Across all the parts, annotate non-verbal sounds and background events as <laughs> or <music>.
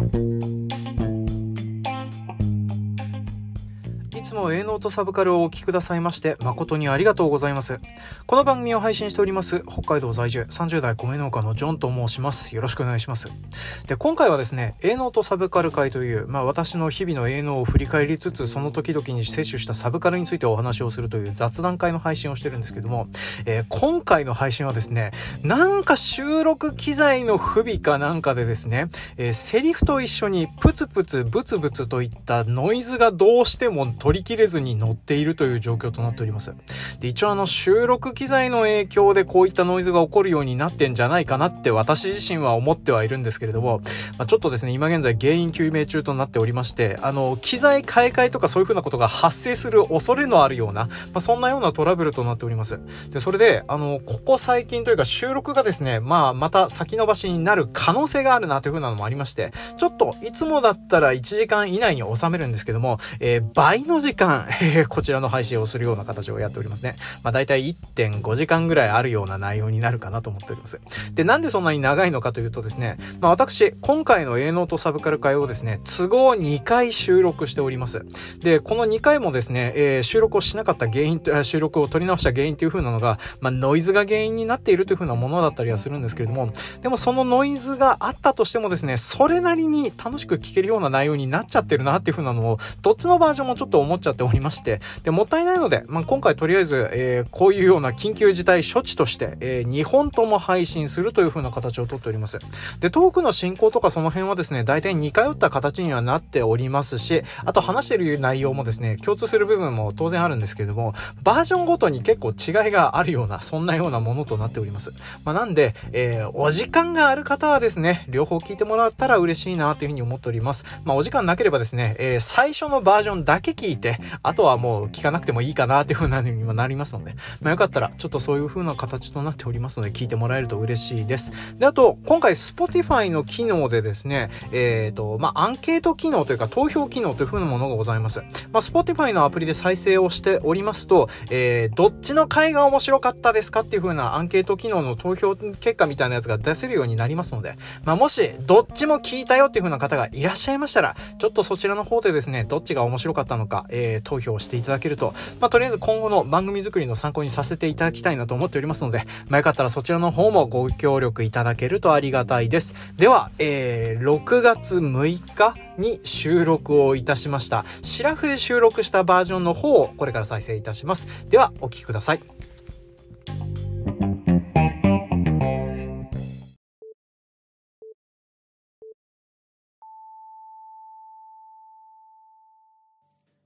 いつも営農とサブカルをお聞きくださいまして誠にありがとうございます。この番組を配信しております北海道在住30代米農家のジョンと申します。よろしくお願いします。で、今回はですね、営農とサブカル会という、まあ私の日々の営農を振り返りつつ、その時々に摂取したサブカルについてお話をするという雑談会の配信をしてるんですけども、えー今回の配信はですね、なんか収録機材の不備かなんかでですね、えーセリフと一緒にプツプツブツブツといったノイズがどうしても取り切れずに乗っているという状況となっております。で、一応あの収録機材の影響でこういったノイズが起こるようになってんじゃないかなって私自身は思ってはいるんですけれども、まあ、ちょっとですね、今現在原因究明中となっておりまして、あの、機材買い替えとかそういう風なことが発生する恐れのあるような、まあ、そんなようなトラブルとなっております。で、それで、あの、ここ最近というか収録がですね、まあ、また先延ばしになる可能性があるなという風なのもありまして、ちょっといつもだったら1時間以内に収めるんですけども、えー倍の時時間、え <laughs> ーこちらの配信をするような形をやっておりますね。まあ、大体1.5時間ぐらいあるような内容になるかなと思っております。で、なんでそんなに長いのかというとですね、まあ、私、今回の営農とサブカル会をですね、都合2回収録しております。で、この2回もですね、えー収録をしなかった原因と、収録を取り直した原因という風なのが、まあ、ノイズが原因になっているという風なものだったりはするんですけれども、でもそのノイズがあったとしてもですね、それなりに楽しく聞けるような内容になっちゃってるなっていう風なのを、どっちのバージョンもちょっと思思っちゃっておりまして、で、もったいないので、まあ、今回とりあえず、えーこういうような緊急事態処置として、え2本とも配信するという風な形をとっております。で、トークの進行とかその辺はですね、大体似通った形にはなっておりますし、あと話してる内容もですね、共通する部分も当然あるんですけれども、バージョンごとに結構違いがあるような、そんなようなものとなっております。まあ、なんで、えーお時間がある方はですね、両方聞いてもらったら嬉しいなというふうに思っております。まあ、お時間なければですね、えー最初のバージョンだけ聞い、あとはもう聞かなくてもいいかなというふうなにもなりますので、まあ、よかったら、ちょっとそういう風な形となっておりますので、聞いてもらえると嬉しいです。で、あと、今回、Spotify の機能でですね、えっ、と、まあ、アンケート機能というか、投票機能という風なものがございます。まあ、Spotify のアプリで再生をしておりますと、えー、どっちの回が面白かったですかっていう風なアンケート機能の投票結果みたいなやつが出せるようになりますので、まあ、もし、どっちも聞いたよっていう風な方がいらっしゃいましたら、ちょっとそちらの方でですね、どっちが面白かったのか、えー、投票していただけると、まあ、とりあえず今後の番組作りの参考にさせていただきたいなと思っておりますので、まあ、よかったらそちらの方もご協力いただけるとありがたいです。では、えー、6月6日に収録をいたしました。シラフで収録したバージョンの方をこれから再生いたします。では、お聴きください。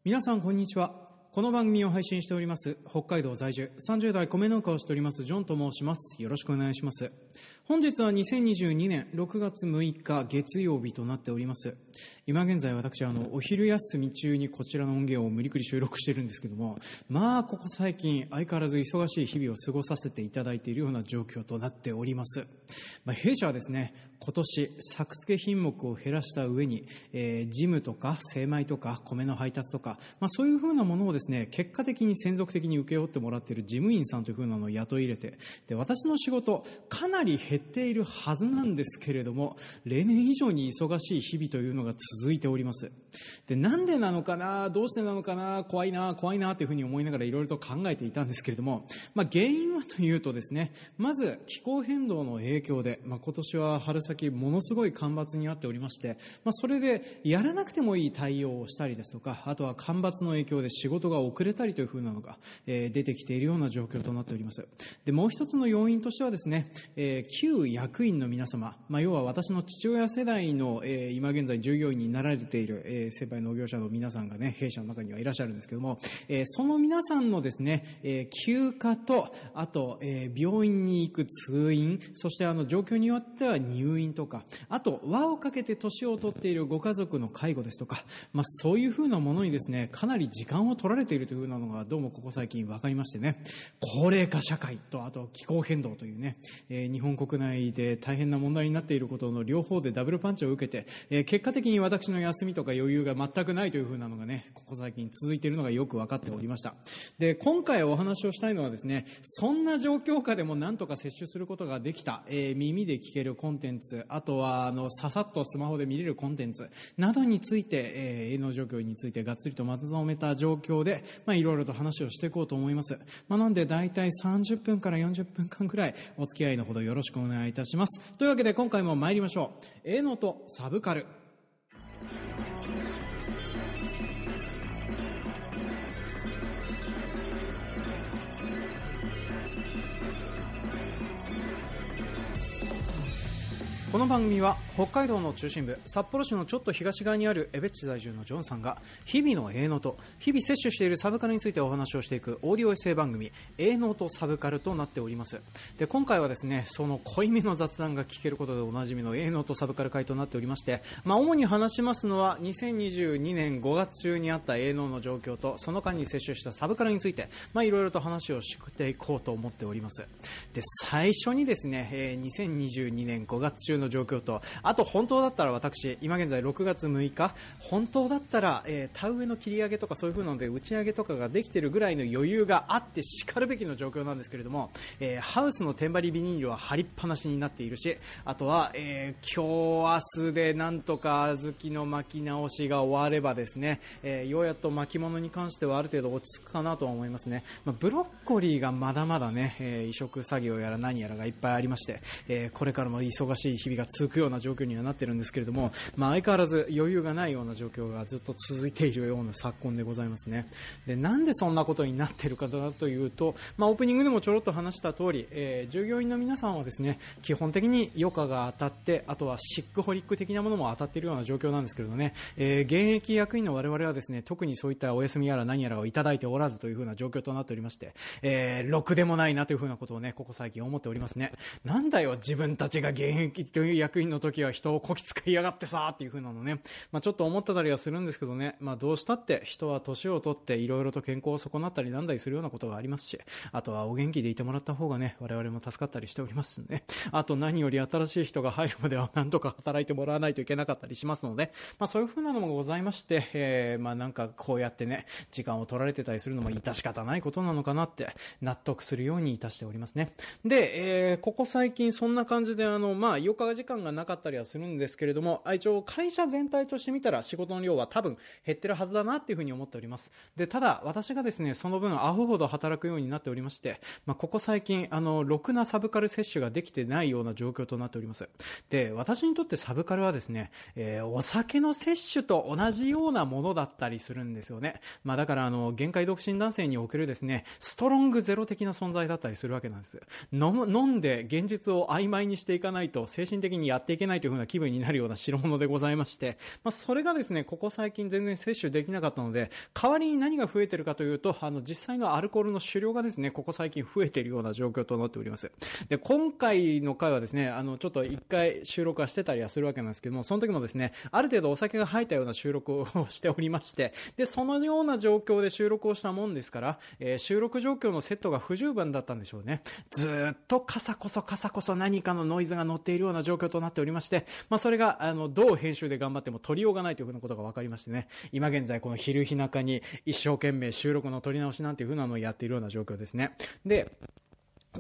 皆さんこんにちは。この番組を配信しております北海道在住30代米農家をしておりますジョンと申します。よろしくお願いします。本日は2022年6月6日月曜日となっております。今現在私はあのお昼休み中にこちらの音源を無理くり収録してるんですけどもまあここ最近相変わらず忙しい日々を過ごさせていただいているような状況となっております、まあ、弊社はですね今年作付品目を減らした上に、えージムとか精米とか米の配達とか、まあ、そういうふうなものをですね結果的に専属的に請け負ってもらっている事務員さんというふうなのを雇い入れてで私の仕事かなり減っているはずなんですけれども例年以上に忙しい日々というのが続いております。でなんでなのかなどうしてなのかな怖いな怖いなというふうに思いながらいろいろと考えていたんですけれども、まあ、原因はというとですねまず気候変動の影響で、まあ、今年は春先ものすごい干ばつにあっておりまして、まあ、それでやらなくてもいい対応をしたりですとかあとは干ばつの影響で仕事が遅れたりというふうなのが、えー出てきているような状況となっております。でもう一つの要因としてはですね、えー旧役員の皆様、まあ、要は私の父親世代の、えー今現在従業員になられている、えー先輩農業者の皆さんがね弊社の中にはいらっしゃるんですけども、えーその皆さんのですね、えー休暇とあと、えー病院に行く通院そしてあの状況によっては入院院とかあと輪をかけて年を取っているご家族の介護ですとか、まあ、そういうふうなものにですねかなり時間を取られているというふうなのがどうもここ最近分かりましてね、高齢化社会とあと気候変動というね、えー、日本国内で大変な問題になっていることの両方でダブルパンチを受けて、えー、結果的に私の休みとか余裕が全くないというふうなのがね、ここ最近続いているのがよく分かっておりました。で、今回お話をしたいのはですね、そんな状況下でもなんとか摂取することができた、えー、耳で聞けるコンテンツ、ツあとはあのささっとスマホで見れるコンテンツなどについて、えー、営農状況についてがっつりとまとめた状況で、まあ、いろいろと話をしていこうと思います。まあ、なんで大体30分から40分間くらいお付き合いのほどよろしくお願いいたします。というわけで今回も参りましょう。営農とサブカル。この番組は北海道の中心部札幌市のちょっと東側にある江別市在住のジョンさんが日々の営農と日々摂取しているサブカルについてお話をしていくオーディオエッセイ番組営農とサブカルとなっております。で今回はですねその濃いめの雑談が聞けることでおなじみの営農とサブカル会となっておりまして、まあ、主に話しますのは2022年5月中にあった営農の状況とその間に摂取したサブカルについていろいろと話をしていこうと思っております。で最初にですね、えー、2022年5月中の状況とあと本当だったら私、今現在6月6日、本当だったら、えー、田植えの切り上げとかそういう風なので打ち上げとかができているぐらいの余裕があってしかるべきの状況なんですけれども、えー、ハウスの天張りビニールは張りっぱなしになっているし、あとは、えー、今日明日でなんとか小豆の巻き直しが終わればですね、えー、ようやっと巻物に関してはある程度落ち着くかなとは思いますね。まあ、ブロッコリーがまだまだね、えー、移植作業やら何やらがいっぱいありまして、えー、これからも忙しい日々が続くような状況にはなってるんですけれども、まあ、相変わらず余裕がないような状況がずっと続いているような昨今でございますね。で、なんでそんなことになっているかというと、まあ、オープニングでもちょろっと話した通り、えー、従業員の皆さんはですね、基本的に余暇が当たって、あとはシックホリック的なものも当たっているような状況なんですけれどね、えー、現役役員の我々はですね、特にそういったお休みやら何やらをいただいておらずというふうな状況となっておりまして、えー、ろくでもないなというふうなことをね、ここ最近思っておりますね。なんだよ、自分たちが現役という役員の時は人をこき使いやがってさーっていう風なのね、まあ、ちょっと思ってたりはするんですけどね、まあ、どうしたって人は年を取っていろいろと健康を損なったりなんだりするようなことがありますし、あとはお元気でいてもらった方がね、我々も助かったりしておりますしね。あと何より新しい人が入るまではなんとか働いてもらわないといけなかったりしますので、まあ、そういう風なのもございまして、えー、まあ、なんかこうやってね、時間を取られてたりするのも致し方ないことなのかなって納得するようにいたしておりますね。で、えー、ここ最近そんな感じであの、まあ、日時間がなかったりはするんですけれども、一応会社全体として見たら仕事の量は多分減ってるはずだなっていうふうに思っております。で、ただ私がですね、その分アホほど働くようになっておりまして、まあ、ここ最近、あの、ろくなサブカル摂取ができてないような状況となっております。で、私にとってサブカルはですね、えー、お酒の摂取と同じようなものだったりするんですよね。まあ、だからあの、限界独身男性におけるですね、ストロングゼロ的な存在だったりするわけなんです。飲む、飲んで現実を曖昧にしていかないと精神的にやっていけないというふうな気分になるような代物でございまして、まあ、それがですね、ここ最近全然摂取できなかったので、代わりに何が増えてるかというと、あの、実際のアルコールの酒量がですね、ここ最近増えているような状況となっております。で、今回の回はですね、あの、ちょっと一回収録はしてたりはするわけなんですけども、その時もですね、ある程度お酒が入ったような収録をしておりまして、で、そのような状況で収録をしたもんですから、えー、収録状況のセットが不十分だったんでしょうね。ずっとカサこそカサこそ何かのノイズが乗っているような状況となっておりまして、まあ、それが、あの、どう編集で頑張っても取りようがないというふうなことが分かりましてね、今現在この昼日中に一生懸命収録の取り直しなんていうふうなのをやっているような状況ですね。で、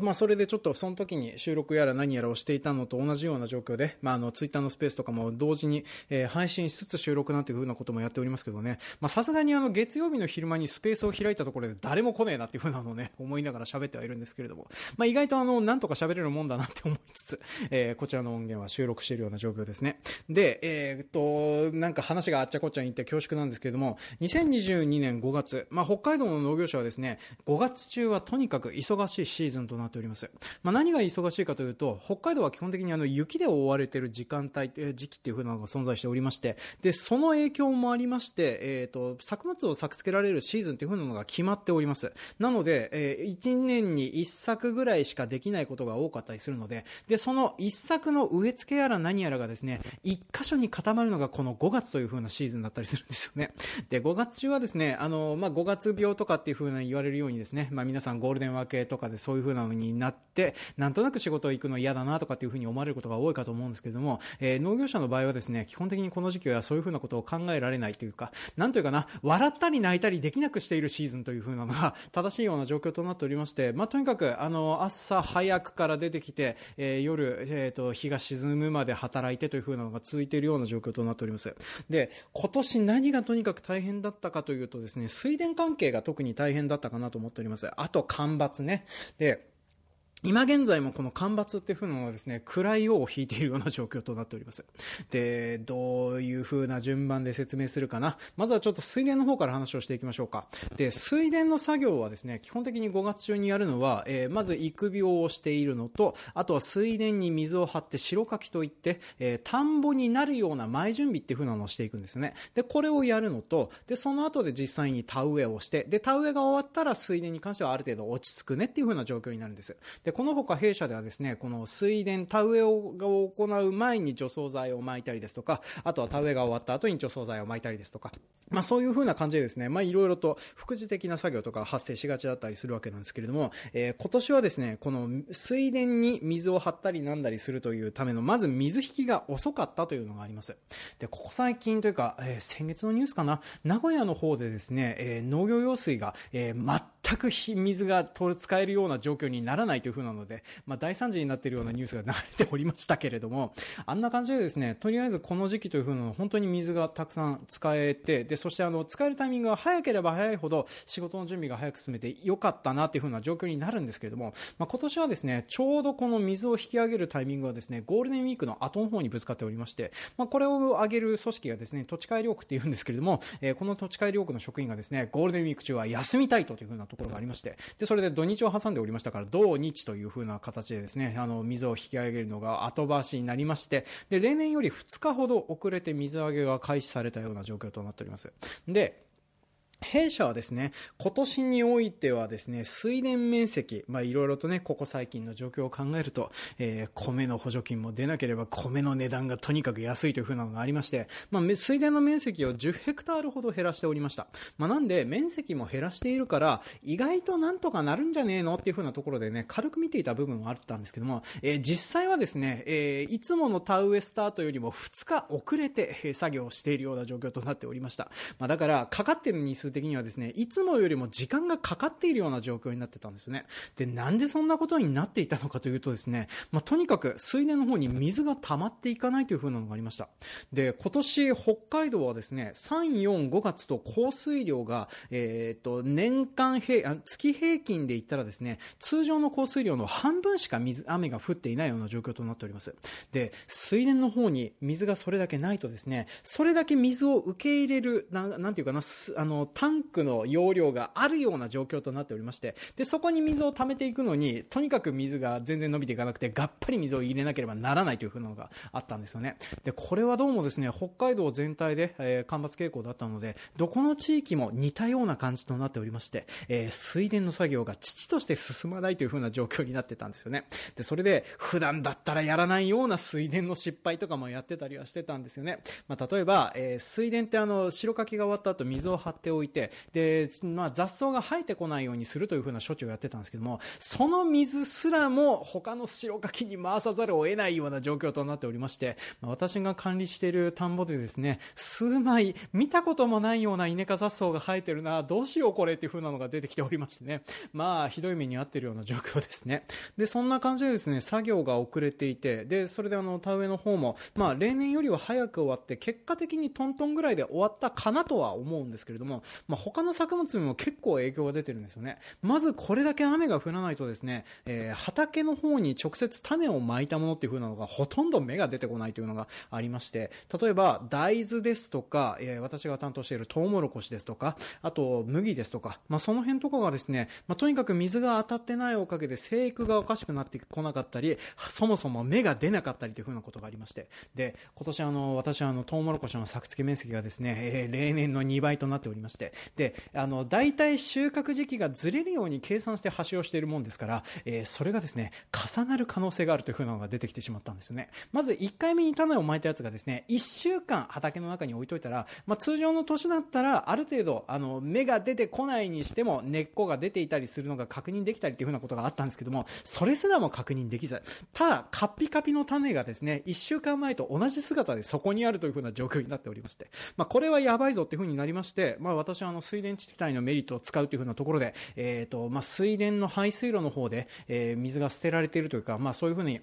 まあ、それでちょっとその時に収録やら何やらをしていたのと同じような状況で、まあ、あの、ツイッターのスペースとかも同時に、えー、配信しつつ収録なんていう風なこともやっておりますけどね、まあ、さすがにあの、月曜日の昼間にスペースを開いたところで誰も来ねえなっていう風なのをね、<laughs> 思いながら喋ってはいるんですけれども、まあ、意外とあの、なんとか喋れるもんだなって思いつつ、えー、こちらの音源は収録しているような状況ですね。で、えー、っと、なんか話があっちゃこっちゃに言って恐縮なんですけれども、2022年5月、まあ、北海道の農業者はですね、5月中はとにかく忙しいシーズンとななっております。まあ、何が忙しいかというと、北海道は基本的にあの雪で覆われている時間帯、時期っていう風なのが存在しておりまして、で、その影響もありまして、えっ、ー、と、作物を作付けられるシーズンっていう風なのが決まっております。なので、えー、1年に1作ぐらいしかできないことが多かったりするので、で、その1作の植え付けやら何やらがですね、1箇所に固まるのがこの5月という風なシーズンだったりするんですよね。で、5月中はですね、あの、まあ、5月病とかっていう風な言われるようにですね、まあ、皆さんゴールデン分けとかでそういう風なのになって、なんとなく仕事行くの嫌だなとかっていう風に思われることが多いかと思うんですけれども、えー、農業者の場合はですね、基本的にこの時期はそういう風なことを考えられないというか、なんというかな、笑ったり泣いたりできなくしているシーズンという風なのが <laughs> 正しいような状況となっておりまして、まあ、とにかく、あの、朝早くから出てきて、えー、夜、えっ、ー、と、日が沈むまで働いてという風なのが続いているような状況となっております。で、今年何がとにかく大変だったかというとですね、水田関係が特に大変だったかなと思っております。あと、干ばつね。で、今現在もこの干ばつっていう風のはですね、暗い尾を引いているような状況となっております。で、どういう風な順番で説明するかな？まずはちょっと水田の方から話をしていきましょうか。で、水田の作業はですね、基本的に5月中にやるのは、えー、まず育苗をしているのと、あとは水田に水を張って白かきといって、えー、田んぼになるような前準備っていう風なのをしていくんですね。で、これをやるのと、で、その後で実際に田植えをして、で、田植えが終わったら水田に関してはある程度落ち着くねっていう風な状況になるんです。で、この他弊社ではですね、この水田、田植えを行う前に除草剤を撒いたりですとか、あとは田植えが終わった後に除草剤を撒いたりですとか、まあそういう風な感じでですね、まあいろいろと副次的な作業とか発生しがちだったりするわけなんですけれども、えー、今年はですね、この水田に水を張ったりなんだりするというための、まず水引きが遅かったというのがあります。で、ここ最近というか、えー、先月のニュースかな、名古屋の方でですね、えー、農業用水が、えー、全く水が使えるような状況にならないという風なので、まあ、大惨事になっているようなニュースが流れておりましたけれども、あんな感じでですね、とりあえずこの時期という風なの本当に水がたくさん使えて、で、そしてあの、使えるタイミングが早ければ早いほど仕事の準備が早く進めてよかったなという風な状況になるんですけれども、まあ、今年はですね、ちょうどこの水を引き上げるタイミングはですね、ゴールデンウィークの後の方にぶつかっておりまして、まあ、これを上げる組織がですね、土地改良区っていうんですけれども、えー、この土地改良区の職員がですね、ゴールデンウィーク中は休みたいという風なところがありまして、で、それで土日を挟んでおりましたから、土日という風な形でですね、あの、水を引き上げるのが後回しになりまして、で、例年より2日ほど遅れて水揚げが開始されたような状況となっております。で、弊社はですね、今年においてはですね、水田面積、まあいろいろとね、ここ最近の状況を考えると、えー、米の補助金も出なければ米の値段がとにかく安いという風なのがありまして、まあ水田の面積を10ヘクタールほど減らしておりました。まあなんで、面積も減らしているから、意外となんとかなるんじゃねえのっていう風なところでね、軽く見ていた部分はあったんですけども、えー、実際はですね、えー、いつもの田植えスタートよりも2日遅れて、えー、作業をしているような状況となっておりました。まあだから、かかってる日数的にはですね、いつもよりも時間がかかっているような状況になってたんですよね。で、なんでそんなことになっていたのかというとですね、まあ、とにかく水田の方に水が溜まっていかないという風なのがありました。で、今年北海道はですね、3、4、5月と降水量が、えっ、と、年間平、月平均で言ったらですね、通常の降水量の半分しか水、雨が降っていないような状況となっております。で、水田の方に水がそれだけないとですね、それだけ水を受け入れる、ななんていうかな、あの、タンクの容量があるような状況となっておりまして、で、そこに水を溜めていくのに、とにかく水が全然伸びていかなくて、がっぱり水を入れなければならないというふうなのがあったんですよね。で、これはどうもですね、北海道全体で、えー、干ばつ傾向だったので、どこの地域も似たような感じとなっておりまして、えー、水田の作業が父として進まないというふうな状況になってたんですよね。で、それで、普段だったらやらないような水田の失敗とかもやってたりはしてたんですよね。まあ、例えば、えー、水田ってあの、白かきが終わった後水を張っておいて、いてで、まあ、雑草が生えてこないようにするというふうな処置をやってたんですけども、その水すらも他の白柿に回さざるを得ないような状況となっておりまして、まあ、私が管理している田んぼでですね、数枚見たこともないような稲科雑草が生えてるな、どうしようこれっていう風なのが出てきておりましてね、まあ、ひどい目に遭ってるような状況ですね。で、そんな感じでですね、作業が遅れていて、で、それであの、田植えの方も、まあ、例年よりは早く終わって、結果的にトントンぐらいで終わったかなとは思うんですけれども、まあ、他の作物にも結構影響が出てるんですよね。まずこれだけ雨が降らないとですね、えー、畑の方に直接種をまいたものっていう風なのがほとんど芽が出てこないというのがありまして、例えば大豆ですとか、えー、私が担当しているトウモロコシですとか、あと麦ですとか、まあ、その辺とかがですね、まあ、とにかく水が当たってないおかげで生育がおかしくなってこなかったり、そもそも芽が出なかったりという風なことがありまして、で、今年あの、私はあの、トウモロコシの作付け面積がですね、えー、例年の2倍となっておりまして、で、あの、大体収穫時期がずれるように計算して橋をしているもんですから、えー、それがですね、重なる可能性があるという風なのが出てきてしまったんですよね。まず1回目に種をまいたやつがですね、1週間畑の中に置いといたら、まあ、通常の年だったら、ある程度、あの、芽が出てこないにしても、根っこが出ていたりするのが確認できたりという風なことがあったんですけども、それすらも確認できず、ただ、カピカピの種がですね、1週間前と同じ姿でそこにあるという風な状況になっておりまして、まあ、これはやばいぞっていう風になりまして、まあ、私私はあの、水田地帯のメリットを使うという風なところで、え、ー、と、まあ、水田の排水路の方で、えー、水が捨てられているというか、まあ、そういうふうに、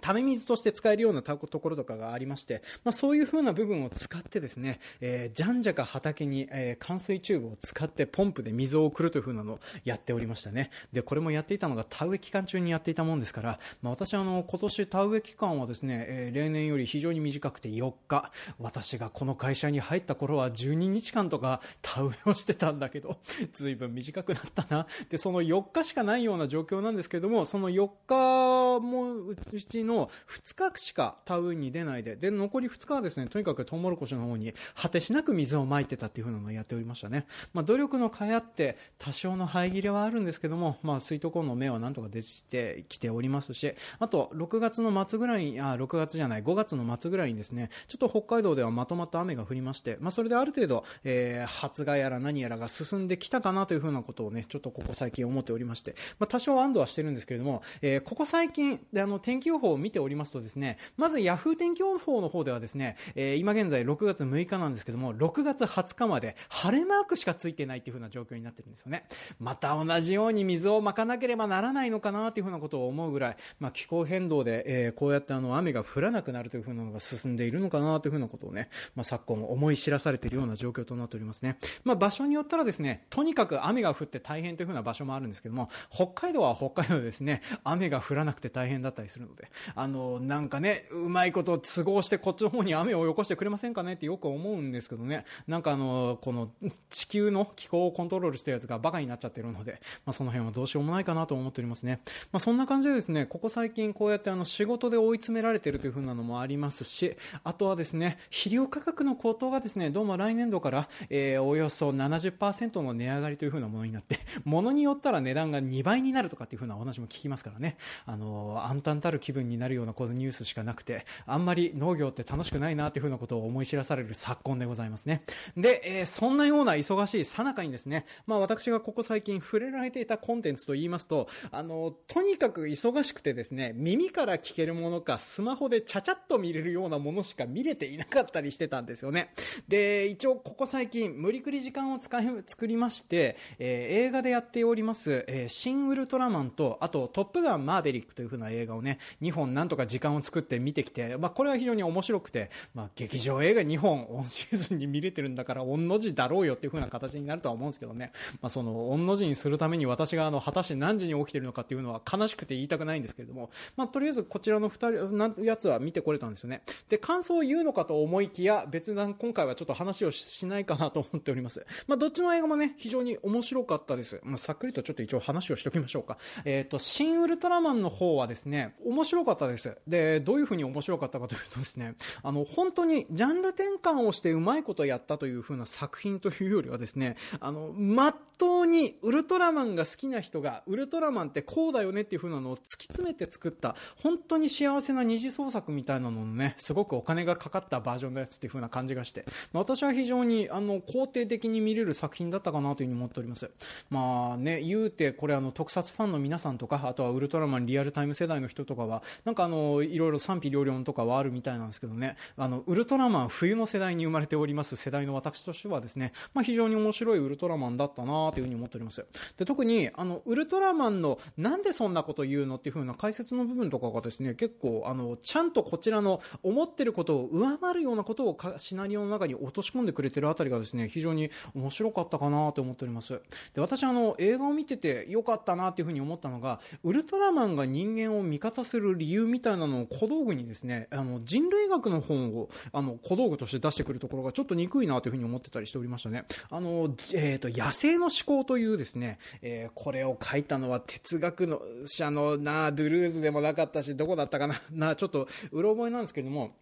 ため水として使えるようなところとかがありまして、まあ、そういう風な部分を使ってですね、えー、じゃんじゃか畑に、えー、冠水チューブを使ってポンプで水を送るという風なのをやっておりましたね。で、これもやっていたのが田植え期間中にやっていたもんですから、まあ、私はあの、今年田植え期間はですね、えー、例年より非常に短くて4日。私がこの会社に入った頃は12日間とか田植えをしてたんだけど、随分短くなったな。で、その4日しかないような状況なんですけども、その4日もうちの2日しか田植えに出ないで、で、残り2日はですね、とにかくトウモロコシの方に果てしなく水をまいてたっていう風なのをやっておりましたね。まあ、努力の甲斐あって、多少の生え切れはあるんですけども、まあ、スイートコの芽はなんとか出てきておりますし、あと、6月の末ぐらい、あ、6月じゃない、5月の末ぐらいにですね、ちょっと北海道ではまとまった雨が降りまして、まあ、それである程度、えー、発芽やら何やらが進んできたかなという風なことをね、ちょっとここ最近思っておりまして、まあ、多少安堵はしてるんですけれども、えー、ここ最近、で、あの、天気予報を見ておりますとですね、まず Yahoo 天気予報の方ではですね、えー、今現在6月6日なんですけども、6月20日まで晴れマークしかついてないっていう風な状況になってるんですよね。また同じように水をまかなければならないのかなっていう風なことを思うぐらい、まあ、気候変動で、えー、こうやってあの雨が降らなくなるという風なのが進んでいるのかなという風なことをね、まあ、昨今思い知らされているような状況となっておりますね。まあ、場所によったらですね、とにかく雨が降って大変という風な場所もあるんですけども、北海道は北海道でですね、雨が降らなくて大変だったりするので、あの、なんかね、うまいこと都合してこっちの方に雨をよこしてくれませんかねってよく思うんですけどね。なんかあの、この地球の気候をコントロールしてるやつがバカになっちゃってるので、<laughs> まあその辺はどうしようもないかなと思っておりますね。まあそんな感じでですね、ここ最近こうやってあの仕事で追い詰められてるという風なのもありますし、あとはですね、肥料価格の高騰がですね、どうも来年度から、えー、およそ70%の値上がりという風なものになって、<laughs> ものによったら値段が2倍になるとかっていう風なお話も聞きますからね、あの、暗淡たる気分にになるようなこのニュースしかなくて、あんまり農業って楽しくないなというふうなことを思い知らされる昨今でございますね。で、えー、そんなような忙しいさなかにですね、まあ私がここ最近触れられていたコンテンツと言いますと、あの、とにかく忙しくてですね、耳から聞けるものか、スマホでちゃちゃっと見れるようなものしか見れていなかったりしてたんですよね。で、一応ここ最近、無理くり時間を使い、作りまして、えー、映画でやっております、えー、シン・ウルトラマンと、あと、トップガン・マーベリックという風な映画をね、2本なんとか時間を作って見てきて、まあこれは非常に面白くて、まあ、劇場映画2本オンシーズンに見れてるんだから、御の字だろうよっていう風な形になるとは思うんですけどね。まあ、その、御の字にするために私があの、果たして何時に起きてるのかっていうのは悲しくて言いたくないんですけれども、まあ、とりあえずこちらの二人、な、やつは見てこれたんですよね。で、感想を言うのかと思いきや、別段今回はちょっと話をしないかなと思っております。まあ、どっちの映画もね、非常に面白かったです。まあ、さっくりとちょっと一応話をしておきましょうか。えっ、ー、と、新ウルトラマンの方はですね、面白かったです。で、どういう風に面白かったかというとですね、<laughs> あの、本当にジャンル転換をしてうまいことやったという風な作品というよりはですね、あの、まっとうにウルトラマンが好きな人が、ウルトラマンってこうだよねっていう風なのを突き詰めて作った、本当に幸せな二次創作みたいなののね、すごくお金がかかったバージョンのやつっていう風な感じがして、ま私は非常に、あの、肯定的に見れる作品だったかなという風に思っております。まあね、言うて、これあの、特撮ファンの皆さんとか、あとはウルトラマンリアルタイム世代の人とかは、なんかあの、いろいろ賛否両論とかはあるみたいなんですけどね、あの、ウルトラマン冬の世代に生まれております世代の私としてはですね、まあ非常に面白いウルトラマンだったなというふうに思っております。で、特に、あの、ウルトラマンのなんでそんなこと言うのっていうふうな解説の部分とかがですね、結構、あの、ちゃんとこちらの思ってることを上回るようなことをシナリオの中に落とし込んでくれてるあたりがですね、非常に面白かったかなと思っております。で、私あの、映画を見てて良かったなっていうふうに思ったのが、ウルトラマンが人間を味方する理由みたいなのを小道具にですね、あの、人類学の本を、あの、小道具として出してくるところがちょっと憎いなというふうに思ってたりしておりましたね。あの、えっ、ー、と、野生の思考というですね、えー、これを書いたのは哲学の者のな、ドゥルーズでもなかったし、どこだったかな、な、ちょっと、うろ覚えなんですけれども、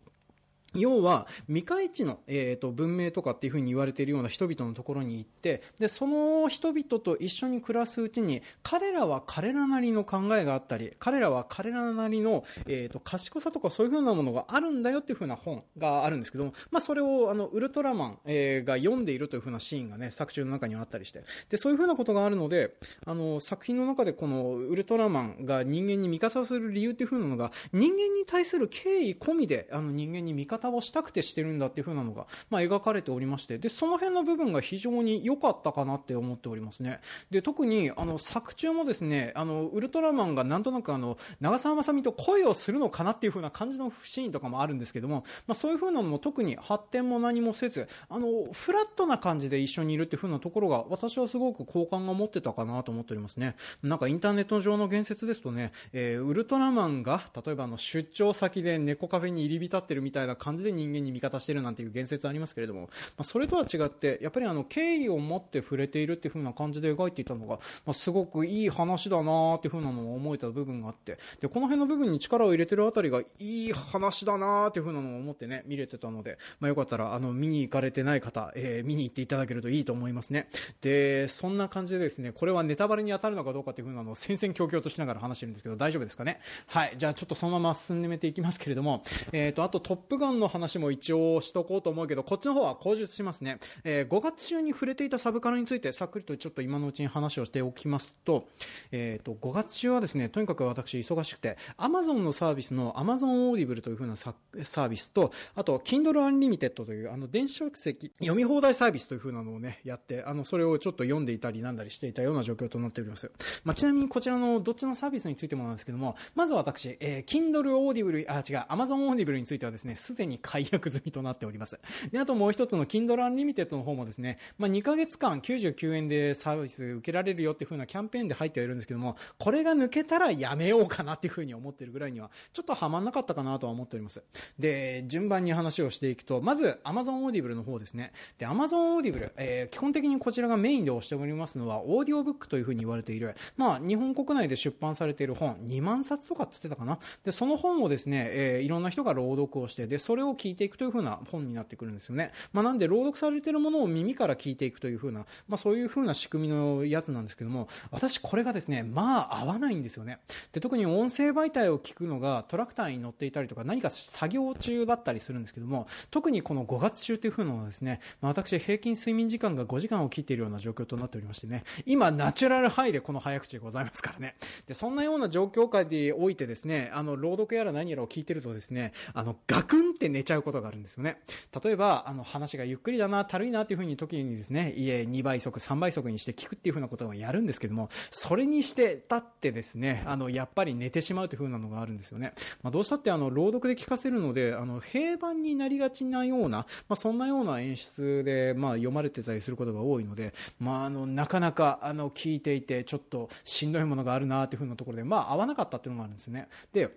要は、未開地の、えーと、文明とかっていうふうに言われているような人々のところに行って、で、その人々と一緒に暮らすうちに、彼らは彼らなりの考えがあったり、彼らは彼らなりの、えーと、賢さとかそういうふうなものがあるんだよっていうふうな本があるんですけども、まあ、それを、あの、ウルトラマン、えー、が読んでいるというふうなシーンがね、作中の中にはあったりして、で、そういうふうなことがあるので、あの、作品の中でこの、ウルトラマンが人間に味方する理由っていうふうなのが、人間に対する敬意込みで、あの、人間に味方をしたくてしてしてるんだっていう風なのが、まあ、描かれておりまして、で、その辺の部分が非常に良かったかなって思っておりますね。で、特に、あの、作中もですね、あの、ウルトラマンがなんとなくあの、長澤まさみと恋をするのかなっていう風な感じのシーンとかもあるんですけども、まあ、そういう風なのも特に発展も何もせず、あの、フラットな感じで一緒にいるっていう風なところが、私はすごく好感が持ってたかなと思っておりますね。なんかインターネット上の言説ですとね、えー、ウルトラマンが、例えばあの、出張先で猫カフェに入り浸ってるみたいな感じ感じで人間に味方してるなんていう言説ありますけれども、まあ、それとは違って、やっぱりあの、敬意を持って触れているっていう風な感じで描いていたのが、まあ、すごくいい話だなっていう風なのを思えた部分があって、で、この辺の部分に力を入れてるあたりがいい話だなっていう風なのを思ってね、見れてたので、まあ、よかったら、あの、見に行かれてない方、えー、見に行っていただけるといいと思いますね。で、そんな感じでですね、これはネタバレに当たるのかどうかっていう風なのを戦々恐々としながら話してるんですけど、大丈夫ですかね？はい。じゃあちょっとそのまま進めていきますけれども、えっ、ー、と、あとトップガンの話も一応しとこうと思うけど、こっちの方は口述しますね。えー、5月中に触れていたサブカルについて、さっくりとちょっと今のうちに話をしておきますと、えっ、ー、と、5月中はですね、とにかく私忙しくて、Amazon のサービスの Amazon Audible という風なサービスと、あと、Kindle Unlimited という、あの、電子書籍読み放題サービスという風なのをね、やって、あの、それをちょっと読んでいたりなんだりしていたような状況となっております。まあ、ちなみにこちらのどっちのサービスについてもなんですけども、まず私、えー、Kindle Audible、あ、違う、Amazon Audible についてはですね、すでにに解約済みとなっております。で、あともう一つの Kindle Unlimited の方もですね、まあ、2ヶ月間99円でサービス受けられるよっていう風なキャンペーンで入ってはいるんですけども、これが抜けたらやめようかなっていう風に思ってるぐらいには、ちょっとハマんなかったかなとは思っております。で、順番に話をしていくと、まず Amazon Audible の方ですね。で、Amazon Audible、えー、基本的にこちらがメインで押しておりますのは、オーディオブックという風に言われている、まあ、日本国内で出版されている本、2万冊とかっつってたかな。で、その本をですね、えー、いろんな人が朗読をして、で、それを聞いていくという風な本になってくるんですよね。まあ、なんで朗読されているものを耳から聞いていくという風な、まあ、そういう風な仕組みのやつなんですけども、私これがですね、まあ合わないんですよね。で、特に音声媒体を聞くのがトラクターに乗っていたりとか何か作業中だったりするんですけども、特にこの5月中という風なのはですね、まあ、私平均睡眠時間が5時間を切っているような状況となっておりましてね、今ナチュラルハイでこの早口でございますからね。で、そんなような状況下でおいてですね、あの、朗読やら何やらを聞いてるとですね、あの、ガクンって寝ちゃうことがあるんですよね。例えば、あの、話がゆっくりだな、たるいなっていう風に時にですね、家2倍速、3倍速にして聞くっていう風なことをやるんですけども、それにしてたってですね、あの、やっぱり寝てしまうという風なのがあるんですよね。まあ、どうしたってあの、朗読で聞かせるので、あの、平板になりがちなような、まあ、そんなような演出で、まあ、読まれてたりすることが多いので、まあ、あの、なかなか、あの、聞いていて、ちょっとしんどいものがあるなっていう風なところで、まあ、合わなかったっていうのがあるんですね。で、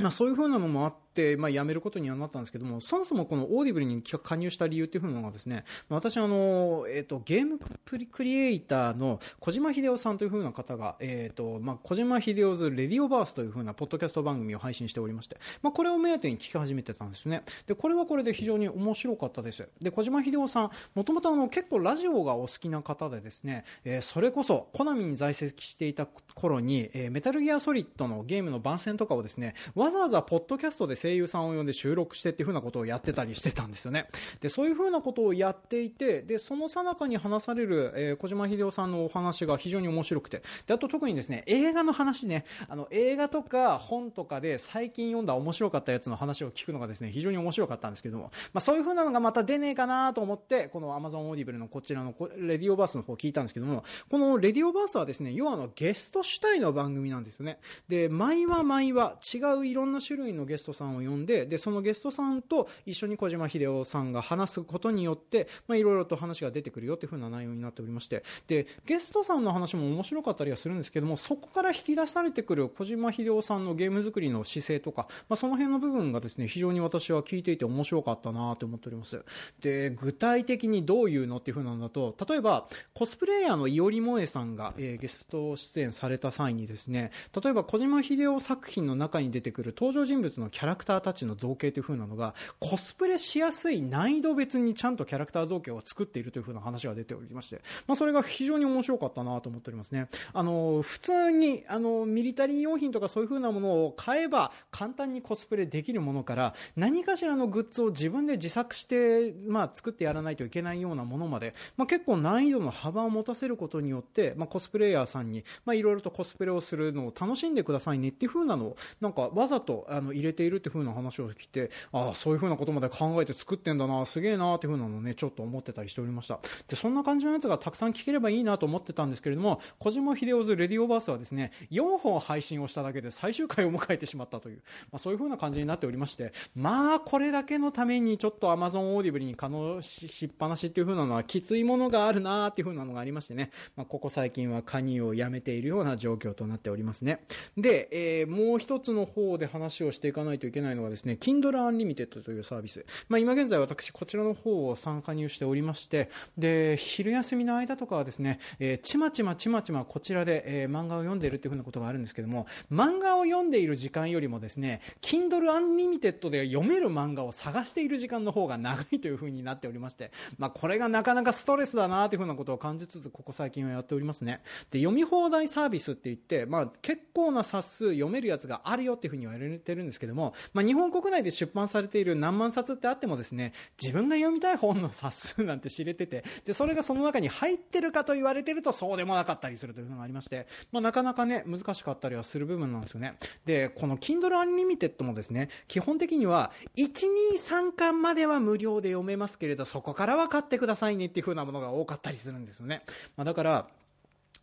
まあ、そういう風なのもあって、まあ、辞めることにはなったんですけども、そもそもこのオーディブルに加入した理由っていうのがですね、私あの、えっ、ー、と、ゲームクリエイターの小島秀夫さんという風な方が、えっ、ー、と、まあ、小島秀夫 's Radioverse という風なポッドキャスト番組を配信しておりまして、まあ、これを目当てに聞き始めてたんですね。で、これはこれで非常に面白かったです。で、小島秀夫さん、もともとあの、結構ラジオがお好きな方でですね、えー、それこそ、コナミに在籍していた頃に、えー、メタルギアソリッドのゲームの番宣とかをですね、わざわざポッドキャストで声優さんを呼んで収録してっていう風なことをやってたりしてたんですよね。で、そういう風なことをやっていて、で、その最中に話される、えー、小島秀夫さんのお話が非常に面白くて、で、あと特にですね、映画の話ね、あの、映画とか本とかで最近読んだ面白かったやつの話を聞くのがですね、非常に面白かったんですけども、まあそういう風なのがまた出ねえかなと思って、この Amazon Audible のこちらのレディオバースの方を聞いたんですけども、このレディオバースはですね、要はあのゲスト主体の番組なんですよね。で、毎話毎話違ういろんな種類のゲストさんを呼んで、で、そのゲストさんと一緒に小島秀夫さんが話すことによって、まあいろいろと話が出てくるよっていう風な内容になっておりまして、で、ゲストさんの話も面白かったりはするんですけども、そこから引き出されてくる小島秀夫さんのゲーム作りの姿勢とか、まあその辺の部分がですね、非常に私は聞いていて面白かったなと思っております。で、具体的にどういうのっていう風なんだと、例えば、コスプレイヤーのいおりもえさんが、えー、ゲスト出演された際にですね、例えば小島秀夫作品の中に出てくる登場人物のキャラクターたちの造形という風なのが、コスプレしやすい難易度別にちゃんとキャラクター造形を作っているという風な話が出ておりまして、まあそれが非常に面白かったなと思っておりますね。あの、普通に、あの、ミリタリー用品とかそういう風なものを買えば簡単にコスプレできるものから、何かしらのグッズを自分で自作して、まあ作ってやらないといけないようなものまで、まあ結構難易度の幅を持たせることによって、まあコスプレイヤーさんに、まあいろいろとコスプレをするのを楽しんでくださいねっていう風なのを、なんかわざとあの入れているっていう風な話を聞いて、ああ、そういう風なことまで考えて作ってんだな、すげえなっていう風なのをね、ちょっと思ってたりしておりました。で、そんな感じのやつがたくさん聞ければいいなと思ってたんですけれども、小島秀夫 's Radioverse はですね、4本配信をしただけで最終回を迎えてしまったという、まあそういう風な感じになっておりまして、まあこれだけのためにちょっと Amazon オーディブルに加入しっぱなしっていう風なのはきついものがあるなっていう風なのがありましてね、まあここ最近は加入をやめているような状況となっておりますね。で、えー、もう一つの方で話をしていかないといけないのがですね、Kindle Unlimited というサービス。まあ今現在私こちらの方を加入しておりまして、で、昼休みの間とかはですね、えー、ちまちまちまちまこちらで、えー、漫画を読んでいるっていう風なことがあるんですけども、漫画を読んでいる時間よりもですね、Kindle Unlimited で読める漫画を探している時間の方が長いという風になっておりまして、まあこれがなかなかストレスだなという風なことを感じつつ、ここ最近はやっておりますね。で、読み放題サービスって言って、まあ結構な冊数読めるやつがあるよっていう風に言われてるんですけども、まあ日本国内で出版されている何万冊ってあってもですね、自分が読みたい本の冊数なんて知れてて、で、それがその中に入ってるかと言われてるとそうでもなかったりするというのがありまして、まあなかなかね、難しかったりはする部分なんですよね。で、この Kindle Unlimited もですね、基本的には、1、2、3巻までは無料で読めますけれど、そこからは買ってくださいねっていう風なものが多かったりするんですよね。まあだから、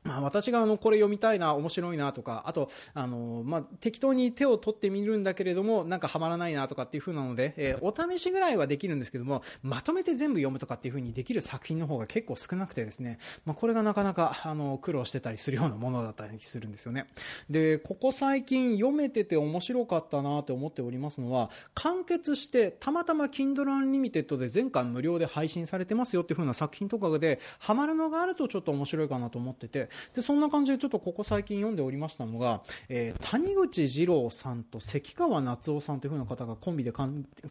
まあ、私があのこれ読みたいな、面白いなとか、あと、あのまあ、適当に手を取ってみるんだけれども、なんかハマらないなとかっていう風なので、え、お試しぐらいはできるんですけども、まとめて全部読むとかっていう風にできる作品の方が結構少なくてですね、まあ、これがなかなか、あの、苦労してたりするようなものだったりするんですよね。で、ここ最近読めてて面白かったなって思っておりますのは、完結して、たまたま Kindle Unlimited で全巻無料で配信されてますよっていう風な作品とかで、ハマるのがあるとちょっと面白いかなと思ってて、で、そんな感じでちょっとここ最近読んでおりましたのが、えー、谷口二郎さんと関川夏夫さんという風な方がコンビで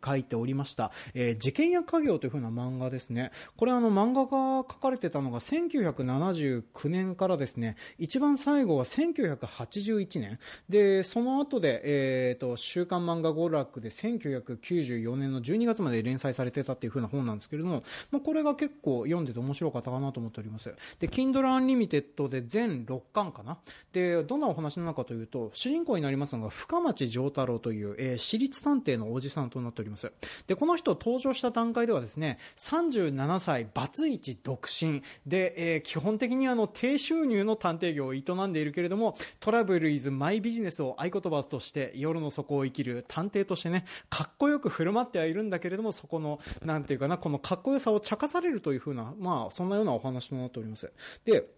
書いておりました、えー、事件や家業という風な漫画ですね。これあの漫画が書かれてたのが1979年からですね、一番最後は1981年。で、その後で、えっ、ー、と、週刊漫画娯楽で1994年の12月まで連載されてたっていう風な本なんですけれども、まあ、これが結構読んでて面白かったかなと思っております。で、Kindle Unlimited で全6巻かな。で、どんなお話なのかというと、主人公になりますのが深町丈太郎という、えー、私立探偵のおじさんとなっております。で、この人登場した段階ではですね、37歳、バツイチ独身で、えー、基本的にあの、低収入の探偵業を営んでいるけれども、トラブルイズマイビジネスを合言葉として夜の底を生きる探偵としてね、かっこよく振る舞ってはいるんだけれども、そこの、なんていうかな、このかっこよさを茶化されるというふうな、まあ、そんなようなお話となっております。で、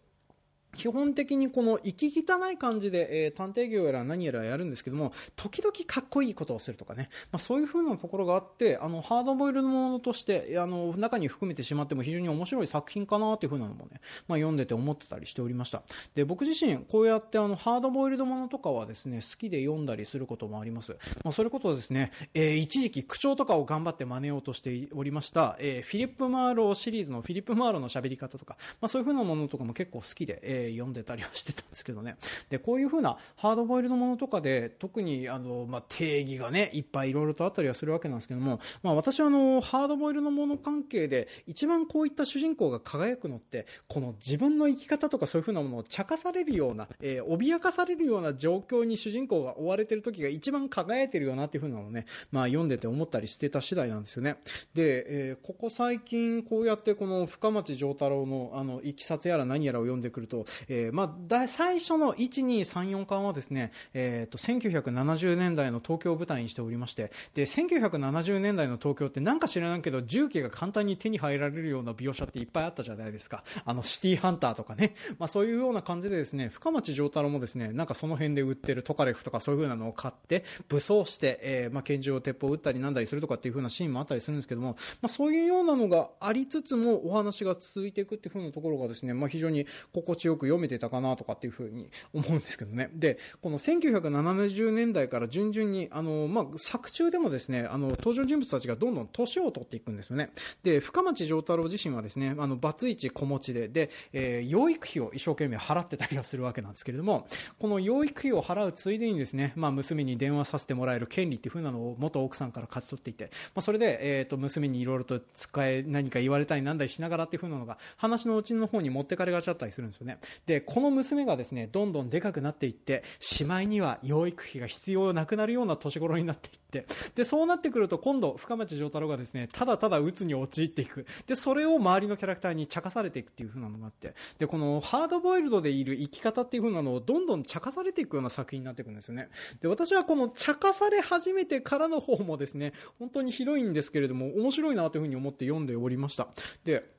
基本的にこの息汚い感じで、えー、探偵業やら何やらやるんですけども、時々かっこいいことをするとかね、まあ、そういう風なところがあって、あの、ハードボイルドものとして、あの、中に含めてしまっても非常に面白い作品かなっていう風なのもね、まあ、読んでて思ってたりしておりました。で、僕自身、こうやってあの、ハードボイルドものとかはですね、好きで読んだりすることもあります。まあ、それこそですね、えー、一時期口調とかを頑張って真似ようとしておりました、えー、フィリップ・マーローシリーズのフィリップ・マーローの喋り方とか、まあ、そういう風なものとかも結構好きで、えー読んでたりはしてたんですけどね。で、こういうふうなハードボイルドものとかで、特にあの、まあ、定義がね、いっぱいいろいろとあったりはするわけなんですけども、まあ、私はあの、ハードボイルドもの関係で、一番こういった主人公が輝くのって、この自分の生き方とかそういうふうなものを茶化されるような、えー、脅かされるような状況に主人公が追われてる時が一番輝いてるよなっていうふうなのをね、まあ、読んでて思ったりしてた次第なんですよね。で、えー、ここ最近こうやってこの深町丈太郎のあの、いきさつやら何やらを読んでくると、えー、まあ、だ、最初の1、2、3、4巻はですね、えっ、ー、と、1970年代の東京を舞台にしておりまして、で、1970年代の東京ってなんか知らないけど、重機が簡単に手に入られるような描写っていっぱいあったじゃないですか。あの、シティハンターとかね。まあ、そういうような感じでですね、深町丈太郎もですね、なんかその辺で売ってるトカレフとかそういう風なのを買って、武装して、えー、まあ、拳銃を鉄砲を撃ったりなんだりするとかっていう風なシーンもあったりするんですけども、まあ、そういうようなのがありつつもお話が続いていくっていう風なところがですね、まあ、非常に心地よく読めてたかなとかっていう風に <laughs> 思うんですけどね。で、この1970年代から順々に、あの、まあ、作中でもですね、あの、登場人物たちがどんどん年を取っていくんですよね。で、深町丈太郎自身はですね、あの、バツイチ子持ちで、で、えー、養育費を一生懸命払ってたりはするわけなんですけれども、この養育費を払うついでにですね、まあ、娘に電話させてもらえる権利っていう風なのを元奥さんから勝ち取っていて、まあ、それで、えっ、ー、と、娘にいろいろと使え、何か言われたりなんだりしながらっていう風なのが、話のうちの方に持ってかれがちだったりするんですよね。で、この娘がですね、どんどんでかくなっていって、しまいには養育費が必要なくなるような年頃になっていって、で、そうなってくると今度、深町丈太郎がですね、ただただ鬱に陥っていく。で、それを周りのキャラクターに茶化されていくっていう風なのがあって、で、このハードボイルドでいる生き方っていう風なのをどんどん茶化されていくような作品になっていくんですよね。で、私はこの茶化され始めてからの方もですね、本当にひどいんですけれども、面白いなという風に思って読んでおりました。で、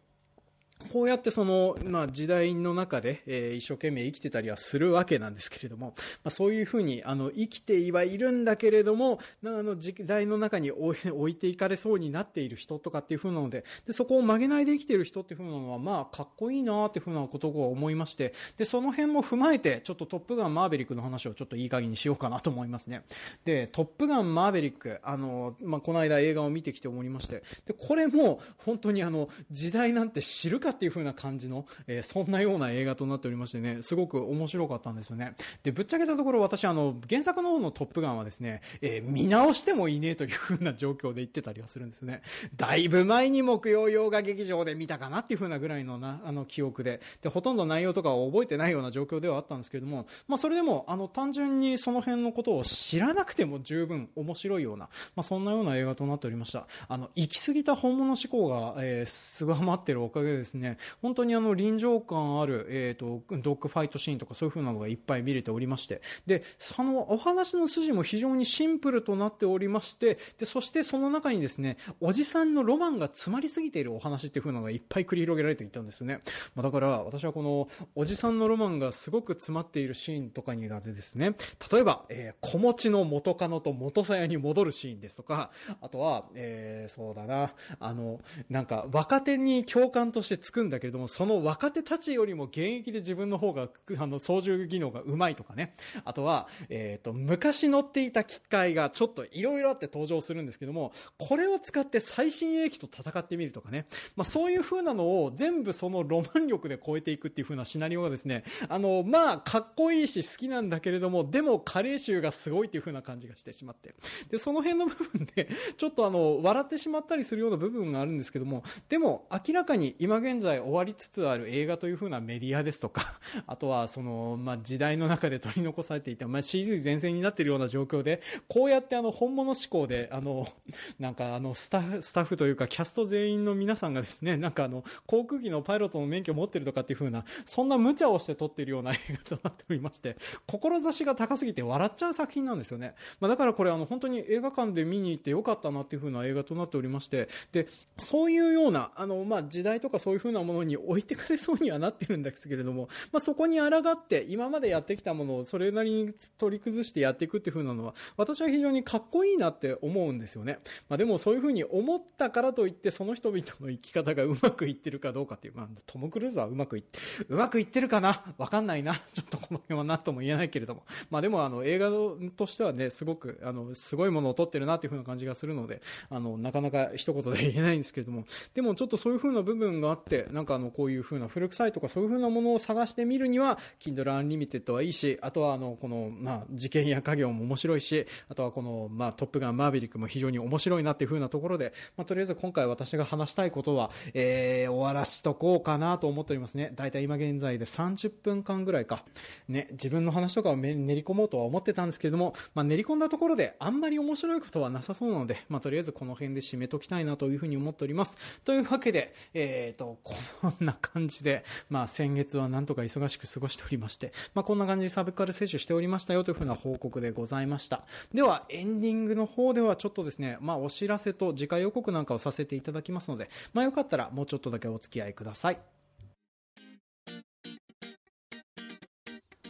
こうやってその、まあ時代の中で、えー、一生懸命生きてたりはするわけなんですけれども、まあそういうふうに、あの、生きてはいるんだけれども、あの、時代の中に <laughs> 置いていかれそうになっている人とかっていうふうなので、で、そこを曲げないで生きている人っていうふうなのは、まあ、かっこいいなーっていうふうなことを思いまして、で、その辺も踏まえて、ちょっとトップガンマーベリックの話をちょっといい加減にしようかなと思いますね。で、トップガンマーベリック、あの、まあ、この間映画を見てきて思いまして、で、これも、本当にあの、時代なんて知るかっていう風な感じの、えー、そんなような映画となっておりましてね、すごく面白かったんですよね。で、ぶっちゃけたところ私あの、原作の方のトップガンはですね、えー、見直してもいねえという風な状況で言ってたりはするんですね。だいぶ前に木曜洋画劇場で見たかなっていう風なぐらいのな、あの、記憶で、で、ほとんど内容とかは覚えてないような状況ではあったんですけれども、まあ、それでも、あの、単純にその辺のことを知らなくても十分面白いような、まあ、そんなような映画となっておりました。あの、行き過ぎた本物思考が、えー、すまってるおかげでですね、ね本当にあの、臨場感ある、えっ、と、ドッグファイトシーンとかそういう風なのがいっぱい見れておりまして、で、そのお話の筋も非常にシンプルとなっておりまして、で、そしてその中にですね、おじさんのロマンが詰まりすぎているお話っていう風なのがいっぱい繰り広げられていたんですよね。まあ、だから、私はこの、おじさんのロマンがすごく詰まっているシーンとかにがでですね、例えば、えー、子持ちの元カノと元さやに戻るシーンですとか、あとは、えー、そうだな、あの、なんか、若手に共感としてつくんだけれども、その若手たちよりも現役で自分の方が、あの、操縦技能がうまいとかね。あとは、えっ、ー、と、昔乗っていた機械がちょっと色々あって登場するんですけども、これを使って最新鋭機と戦ってみるとかね。まあ、そういう風なのを全部そのロマン力で超えていくっていう風なシナリオがですね、あの、まあ、かっこいいし好きなんだけれども、でも加齢臭がすごいっていう風な感じがしてしまって。で、その辺の部分で、ちょっとあの、笑ってしまったりするような部分があるんですけども、でも明らかに今現現在終わりつつある映画という風なメディアですとか、<laughs> あとはその、まあ、時代の中で取り残されていて、まあ、CG 前線になっているような状況で、こうやってあの、本物志向で、あの、<laughs> なんかあの、スタッフ、スタッフというか、キャスト全員の皆さんがですね、<laughs> なんかあの、航空機のパイロットの免許を持ってるとかっていう風な、そんな無茶をして撮っているような映画となっておりまして、志が高すぎて笑っちゃう作品なんですよね。まあ、だからこれあの、本当に映画館で見に行ってよかったなっていう風な映画となっておりまして、で、そういうような、あの、まあ、時代とかそういう風なものに置いてかれそうにはなってるんですけれども、まあ、そこに抗って今までやってきたものをそれなりに取り崩してやっていくっていう風なのは私は非常にかっこいいなって思うんですよね。まあ、でもそういう風に思ったからといってその人々の生き方がうまくいってるかどうかっていう、まあ、トム・クルーズはうまくいって、うまくいってるかな？わかんないな？ちょっとこの辺はなとも言えないけれども。まあでもあの映画としてはね、すごくあの、すごいものを撮ってるなっていう風な感じがするので、あの、なかなか一言で言えないんですけれども、でもちょっとそういう風な部分があっ、なんかあの、こういう風な古臭いとかそういう風なものを探してみるには、Kindle Unlimited はいいし、あとはあの、この、まあ、事件や家業も面白いし、あとはこの、まあ、トップガンマーヴェリックも非常に面白いなっていう風なところで、まあ、とりあえず今回私が話したいことは、えー、終わらしとこうかなと思っておりますね。だいたい今現在で30分間ぐらいか。ね、自分の話とかを練り込もうとは思ってたんですけれども、まあ、練り込んだところであんまり面白いことはなさそうなので、まあ、とりあえずこの辺で締めときたいなというふうに思っております。というわけで、えっ、ー、と、こんな感じで、まあ、先月はなんとか忙しく過ごしておりまして、まあ、こんな感じでサブカル接種しておりましたよというふうな報告でございました。では、エンディングの方ではちょっとですね、まあ、お知らせと次回予告なんかをさせていただきますので、まあ、よかったらもうちょっとだけお付き合いください。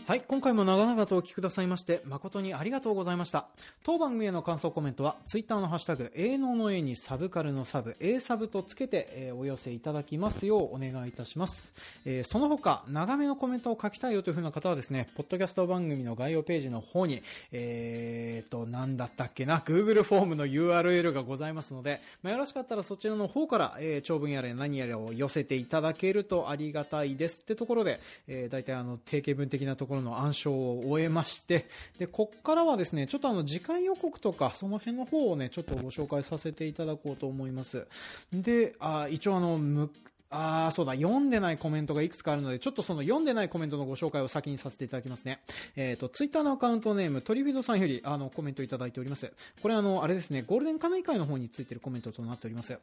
はい、今回も長々とお聞きくださいまして、誠にありがとうございました。当番組への感想コメントは、ツイッターのハッシュタグ、営農の A にサブカルのサブ、A サブとつけて、えー、お寄せいただきますようお願いいたします。えー、その他、長めのコメントを書きたいよというふうな方はですね、ポッドキャスト番組の概要ページの方に、えーと、なんだったっけな、Google フォームの URL がございますので、まあ、よろしかったらそちらの方から、えー、長文やら何やらを寄せていただけるとありがたいですってところで、えー、大体あの、定型文的なところの暗唱を終えまして、で、こっからはですね、ちょっとあの、次回予告とか、その辺の方をね、ちょっとご紹介させていただこうと思います。で、あ一応あの、ああ、そうだ、読んでないコメントがいくつかあるので、ちょっとその読んでないコメントのご紹介を先にさせていただきますね。えっ、ー、と、ツイッターのアカウントネーム、トリビドさんより、あの、コメントいただいております。これあの、あれですね、ゴールデンカムイ会の方についてるコメントとなっております。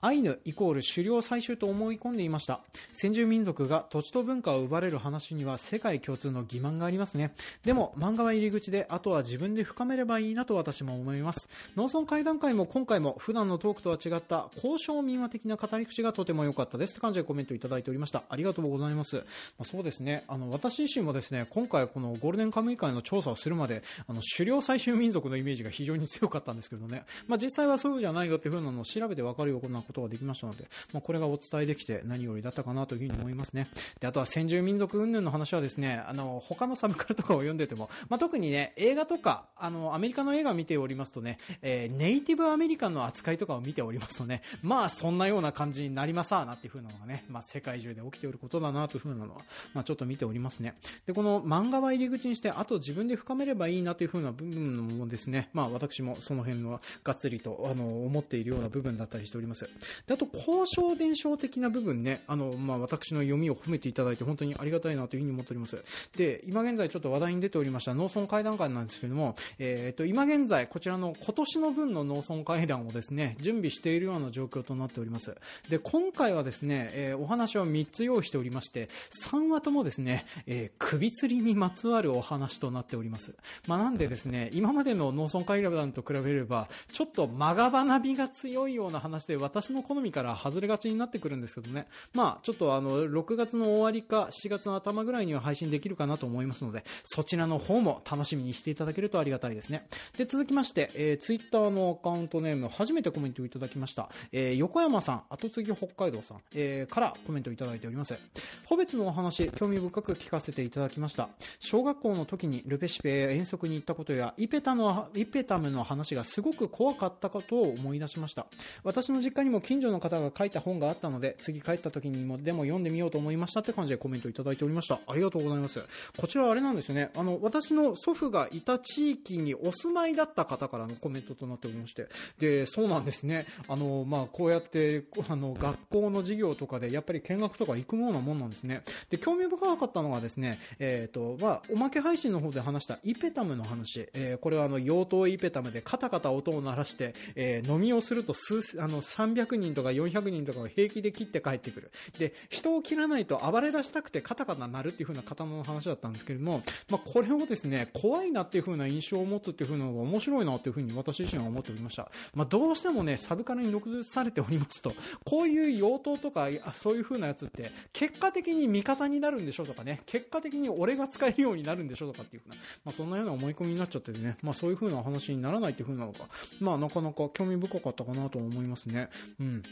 アイヌイコール狩猟採集と思い込んでいました。先住民族が土地と文化を奪われる話には世界共通の欺瞞がありますね。でも、漫画は入り口で、あとは自分で深めればいいなと私も思います。農村会談会も今回も普段のトークとは違った交渉民話的な語り口がとても良かったですって感じでコメントいただいておりました。ありがとうございます。まあ、そうですね。あの、私自身もですね、今回このゴールデンカムイ会の調査をするまで、あの、狩猟採集民族のイメージが非常に強かったんですけどね。まあ、実際はそうじゃないよっていう風なのを調べてわかるようなことができましたので、まあ、これがお伝えできて何よりだったかなというふうに思いますね。で、あとは先住民族云々の話はですね、あの、他のサブカルとかを読んでても、まあ、特にね、映画とか、あの、アメリカの映画を見ておりますとね、えー、ネイティブアメリカンの扱いとかを見ておりますとね、まあ、そんなような感じになりますわなっていう風なのがね、まあ、世界中で起きておることだなというふうなのは、まあ、ちょっと見ておりますね。で、この漫画は入り口にして、あと自分で深めればいいなというふうな部分もですね、まあ私もその辺はがっつりと、あの、思っているような部分だったりしております。で、あと、交渉伝承的な部分ね、あの、まあ私の読みを褒めていただいて本当にありがたいなというふうに思っております。で、今現在ちょっと話題に出ておりました農村会談会なんですけども、えっ、ー、と、今現在こちらの今年の分の農村会談をですね、準備しているような状況となっております。で、今回はですね、えー、お話を3つ用意しておりまして、3話ともですね、えー、首吊りにまつわるお話となっております。まあ、なんでですね、今までの農村会談と比べれば、ちょっと間が学びが強いような話で、私の好みから外れがちになってくるんですけどね。まあ、ちょっとあの、6月の終わりか、7月の頭ぐらいには配信できるかなと思いますので、そちらの方も楽しみにしていただけるとありがたいですね。で、続きまして、えー、ツイッターのアカウントネーム、初めてコメントをいただきました。えー、横山さん、後継ぎ北海道さん、えー、からコメントいただいております。個別のお話、興味深く聞かせていただきました。小学校の時にルペシペへ遠足に行ったことや、イペタの、イペタムの話がすごく怖かったことを思い出しました。私の実家にも近所の方が書いた本があったので、次帰った時にもでも読んでみようと思いましたって感じでコメントいただいておりました。ありがとうございます。こちらあれなんですよね。あの、私の祖父がいた地域にお住まいだった方からのコメントとなっておりまして。で、そうなんですね。あの、まあ、こうやって、あの、学校の授業とかでやっぱり見学とか行くようなもんなんですね。で、興味深かったのがですね、えっ、ー、と、まあ、おまけ配信の方で話したイペタムの話、えー、これはあの、妖刀イペタムでカタカタ音を鳴らして、えー、飲みをすると数、あの、300人とか400人とかを平気で切って帰ってくる。で、人を切らないと暴れ出したくてカタカタ鳴るっていう風な刀の話だったんですけれども、まあ、これをですね、怖いなっていう風な印象を持つっていう風なのが面白いなっていう風に私自身は思っておりました。まあ、どうしてもね、サブカルに毒されておりますと、こういう妖刀ととか、そういう風なやつって、結果的に味方になるんでしょうとかね、結果的に俺が使えるようになるんでしょうとかっていう風な、まあそんなような思い込みになっちゃっててね、まあそういうふうな話にならないっていう風なのか、まあなかなか興味深かったかなと思いますね。うん。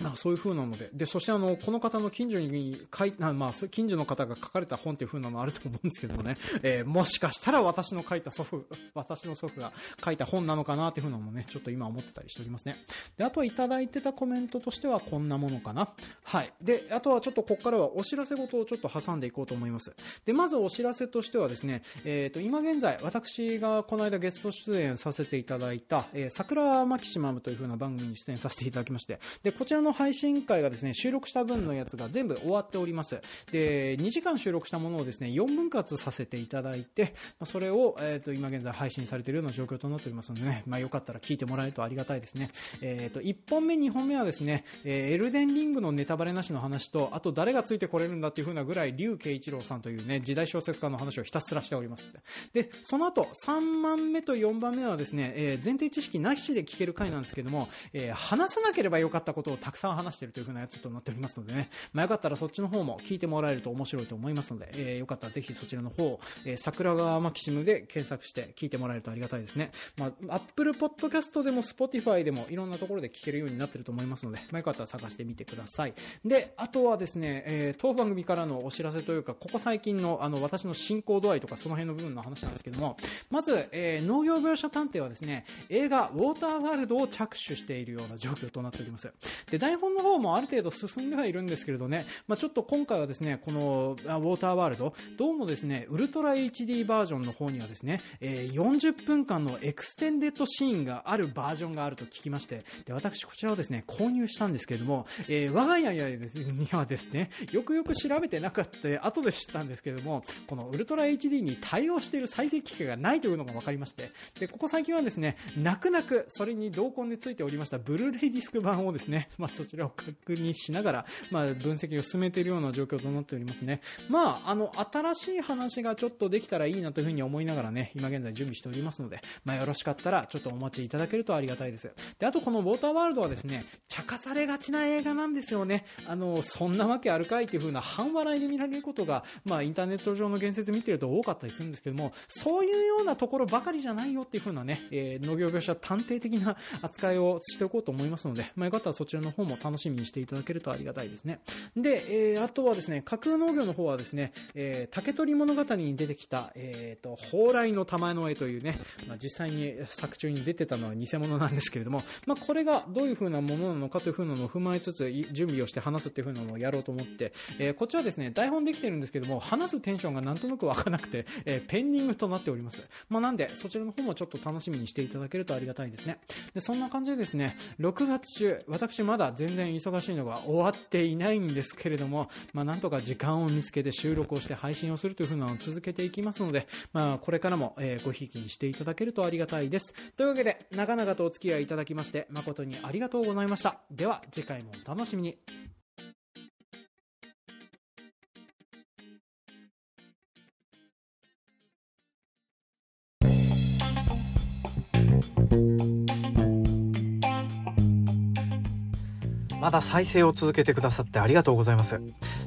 まあ、そういう風なので。で、そしてあの、この方の近所に書いまあ、近所の方が書かれた本っていう風なのあると思うんですけどもね、<laughs> えー、もしかしたら私の書いた祖父、<laughs> 私の祖父が書いた本なのかなっていう風なのもね、ちょっと今思ってたりしておりますね。で、あとはいただいてたコメントとしてはこんなものかな。はい。で、あとはちょっとここからはお知らせ事をちょっと挟んでいこうと思います。で、まずお知らせとしてはですね、えっ、ー、と、今現在、私がこの間ゲスト出演させていただいた、えー、桜マキシマムという風な番組に出演させていただきまして、で、こちらの配信会がですね、収録した分のやつが全部終わっております。で、2時間収録したものをですね、4分割させていただいて、それを、えっ、ー、と、今現在配信されているような状況となっておりますのでね、まあよかったら聞いてもらえるとありがたいですね。えっ、ー、と、1本目、2本目はですね、えー、エルデンリングのネタバレなしの話と、あと誰がついてこれるんだっていう風なぐらい、竜慶一郎さんというね、時代小説家の話をひたすらしております。で、その後、3番目と4番目はですね、えー、前提知識なしで聞ける回なんですけども、えー、話さなければよかったことをたくさん話しているという風なやつとなっておりますのでね、まあ、よかったらそっちの方も聞いてもらえると面白いと思いますので、えー、よかったらぜひそちらの方、えー、桜川マキシムで検索して聞いてもらえるとありがたいですね。まあ、Apple Podcast でも Spotify でもいろんなところで聞けるようになってると思いますので、まあ、よかったら探してみてください。で、あとはですね、えー、当番組からのお知らせというか、ここ最近のあの私の進行度合いとかその辺の部分の話なんですけども、まず、えー、農業描写探偵はですね、映画ウォーターワールドを着手しているような状況となっております。で、台本の方もある程度進んではいるんですけれどね、まあ、ちょっと今回はですね、このウォーターワールド、どうもですね、ウルトラ HD バージョンの方にはですね、えー、40分間の extended シーンがあるバージョンがあると聞きまして、で、私こちらをですね、購入したんですけれども、えー、我が家にはですね、よくよく調べてなかった、後で知ったんですけども、このウルトラ HD に対応している再生機器がないというのが分かりまして、で、ここ最近はですね、泣く泣くそれに同梱でついておりましたブルーレイディスク版をですね、まそちらを確認しながら、まあ分析を進めているような状況となっておりますね。まあ、あの、新しい話がちょっとできたらいいなというふうに思いながらね、今現在準備しておりますので、まあよろしかったらちょっとお待ちいただけるとありがたいです。で、あとこのウォーターワールドはですね、茶化されがちな映画なんですよね。あの、そんなわけあるかいっていう風な半笑いで見られることが、まあインターネット上の言説見てると多かったりするんですけども、そういうようなところばかりじゃないよっていう風なね、えー、農業描写探偵的な扱いをしておこうと思いますので、まあよかったらそちらの方方も楽しみにしていただけるとありがたいですね。で、えー、あとはですね、架空農業の方はですね、えー、竹取物語に出てきた、えっ、ー、と、蓬莱の玉の絵というね、まあ実際に作中に出てたのは偽物なんですけれども、まあこれがどういう風なものなのかという風なのを踏まえつつ、準備をして話すっていう風なのをやろうと思って、えー、こっちはですね、台本できてるんですけども、話すテンションがなんとなくわかなくて、えー、ペンディングとなっております。まあなんで、そちらの方もちょっと楽しみにしていただけるとありがたいですね。で、そんな感じでですね、6月中、私まだ全然忙しいのが終わっていないんですけれども、まあなんとか時間を見つけて収録をして配信をするという風なのを続けていきますので、まあこれからも、えー、ごひいきにしていただけるとありがたいです。というわけで、長々とお付き合いいただきまして、誠にありがとうございました。では、次回もお楽しみに。まだ再生を続けてくださってありがとうございます。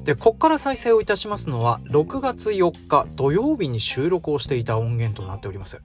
で、こっから再生をいたしますのは、6月4日土曜日に収録をしていた音源となっております。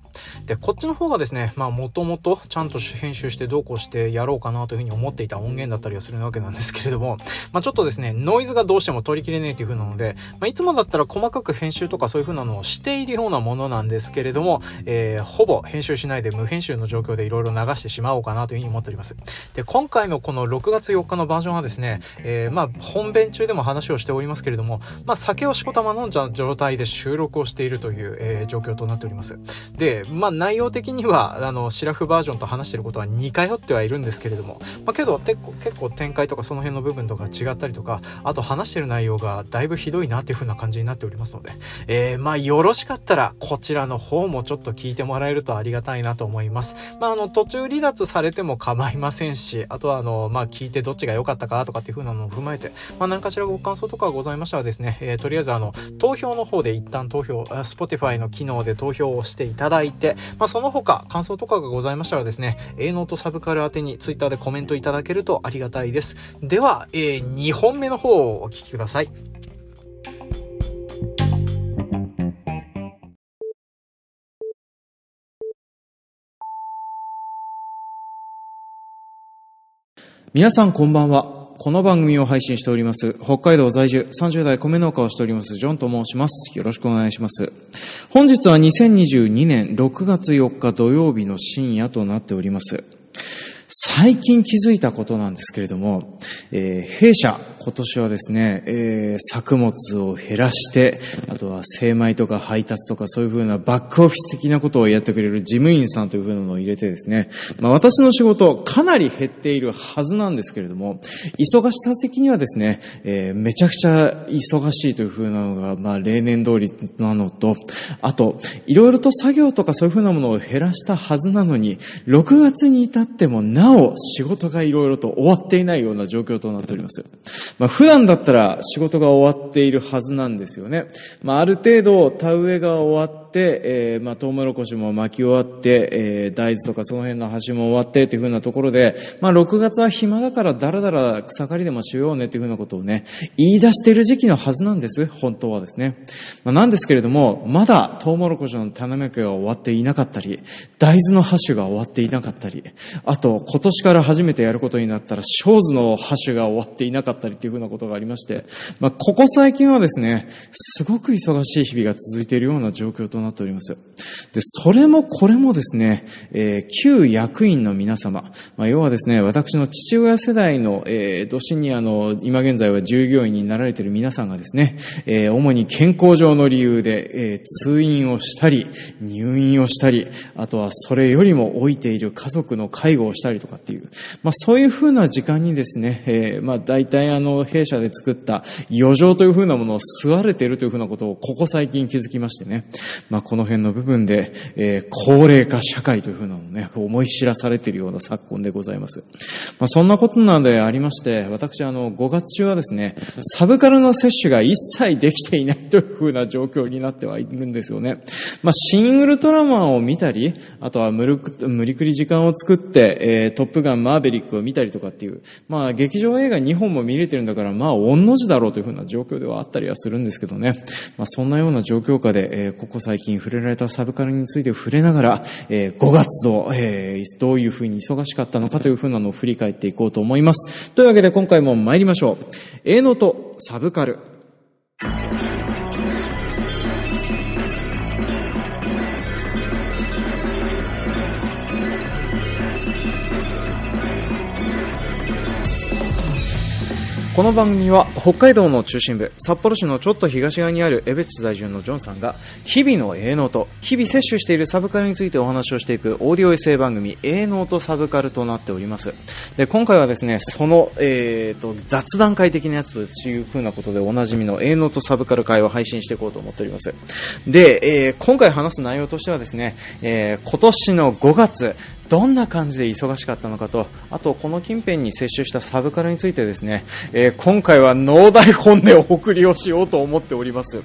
で、こっちの方がですね、まあ、もともとちゃんと編集してどうこうしてやろうかなというふうに思っていた音源だったりはするわけなんですけれども、まあ、ちょっとですね、ノイズがどうしても取りきれねえという風なので、まあ、いつもだったら細かく編集とかそういう風なのをしているようなものなんですけれども、えー、ほぼ編集しないで無編集の状況でいろいろ流してしまおうかなというふうに思っております。で、今回のこの6月4日のバージョンはですね、えー、まあ、本編中でも話をしておりますけれども、まあ、酒をしこたま飲んじゃ状態で収録をしているという、えー、状況となっております。で、まあ、内容的には、あの、シラフバージョンと話してることは似通ってはいるんですけれども、まあ、けど、結構、展開とかその辺の部分とか違ったりとか、あと話してる内容がだいぶひどいなっていう風な感じになっておりますので、えー、まあ、よろしかったら、こちらの方もちょっと聞いてもらえるとありがたいなと思います。まあ、あの、途中離脱されても構いませんし、あとは、あの、まあ、聞いてどっちがが良かったかとかっていう風なのを踏まえて、まあ、何かしらご感想とかございましたらですね、えー、とりあえずあの、投票の方で一旦投票、Spotify の機能で投票をしていただいて、まあ、その他、感想とかがございましたらですね、A ノートサブカル宛てに Twitter でコメントいただけるとありがたいです。では、えー、2本目の方をお聞きください。皆さんこんばんは。この番組を配信しております、北海道在住30代米農家をしております、ジョンと申します。よろしくお願いします。本日は2022年6月4日土曜日の深夜となっております。最近気づいたことなんですけれども、えー弊社、今年はですね、えー作物を減らして、あとは精米とか配達とかそういうふうなバックオフィス的なことをやってくれる事務員さんというふうなのを入れてですね、まあ私の仕事かなり減っているはずなんですけれども、忙しさ的にはですね、えーめちゃくちゃ忙しいというふうなのが、まあ例年通りなのと、あと、いろいろと作業とかそういうふうなものを減らしたはずなのに、6月に至ってもなお仕事がいろいろと終わっていないような状況となっております。まあ普段だったら仕事が終わっているはずなんですよね。まあある程度田植えが終わって、えーまあトウモロコシも巻き終わって、えー大豆とかその辺の端も終わってっていうふうなところで、まあ6月は暇だからだらだら草刈りでもしようねっていうふうなことをね、言い出してる時期のはずなんです。本当はですね。まあなんですけれども、まだトウモロコシの種まきが終わっていなかったり、大豆のハッシュが終わっていなかったり、あと今年から初めてやることになったら、ショーズのハッシュが終わっていなかったりっていうふうなことがありまして、まあここ最近はですね、すごく忙しい日々が続いているような状況ととなっております。で、それもこれもですね、えー旧役員の皆様、まあ要はですね、私の父親世代の、えー、都心にあの、今現在は従業員になられている皆さんがですね、えー主に健康上の理由で、えー通院をしたり、入院をしたり、あとはそれよりも老いている家族の介護をしたりとかっていう、まあそういうふうな時間にですね、えーまあ大体あの、弊社で作った余剰というふうなものを吸われているというふうなことをここ最近気づきましてね、まあこの辺の部分で、えー高齢化社会というふうなのをね、思い知らされているような昨今でございます。まあそんなことなんでありまして、私あの、5月中はですね、サブカルの摂取が一切できていないというふうな状況になってはいるんですよね。まあ、シン・ウルトラマンを見たり、あとは無理く無理くり時間を作って、えートップガンマーベリックを見たりとかっていう、まあ、劇場映画2本も見れてるんだから、まあ、御の字だろうというふうな状況ではあったりはするんですけどね。まあ、そんなような状況下で、えーここ最最近触れられたサブカルについて触れながら、えー5月の、えーどういうふうに忙しかったのかというふうなのを振り返っていこうと思います。というわけで今回も参りましょう。営農とサブカル。この番組は北海道の中心部札幌市のちょっと東側にある江別在住のジョンさんが日々の営農と日々摂取しているサブカルについてお話をしていくオーディオエッセイ番組営農とサブカルとなっております。で今回はですねその、えー、と雑談会的なやつというふうなことでおなじみの営農とサブカル会を配信していこうと思っております。で、えー今回話す内容としてはですね、えー今年の5月どんな感じで忙しかったのかと、あとこの近辺に接種したサブカルについてですね、えー今回はノー台本でお送りをしようと思っております。っ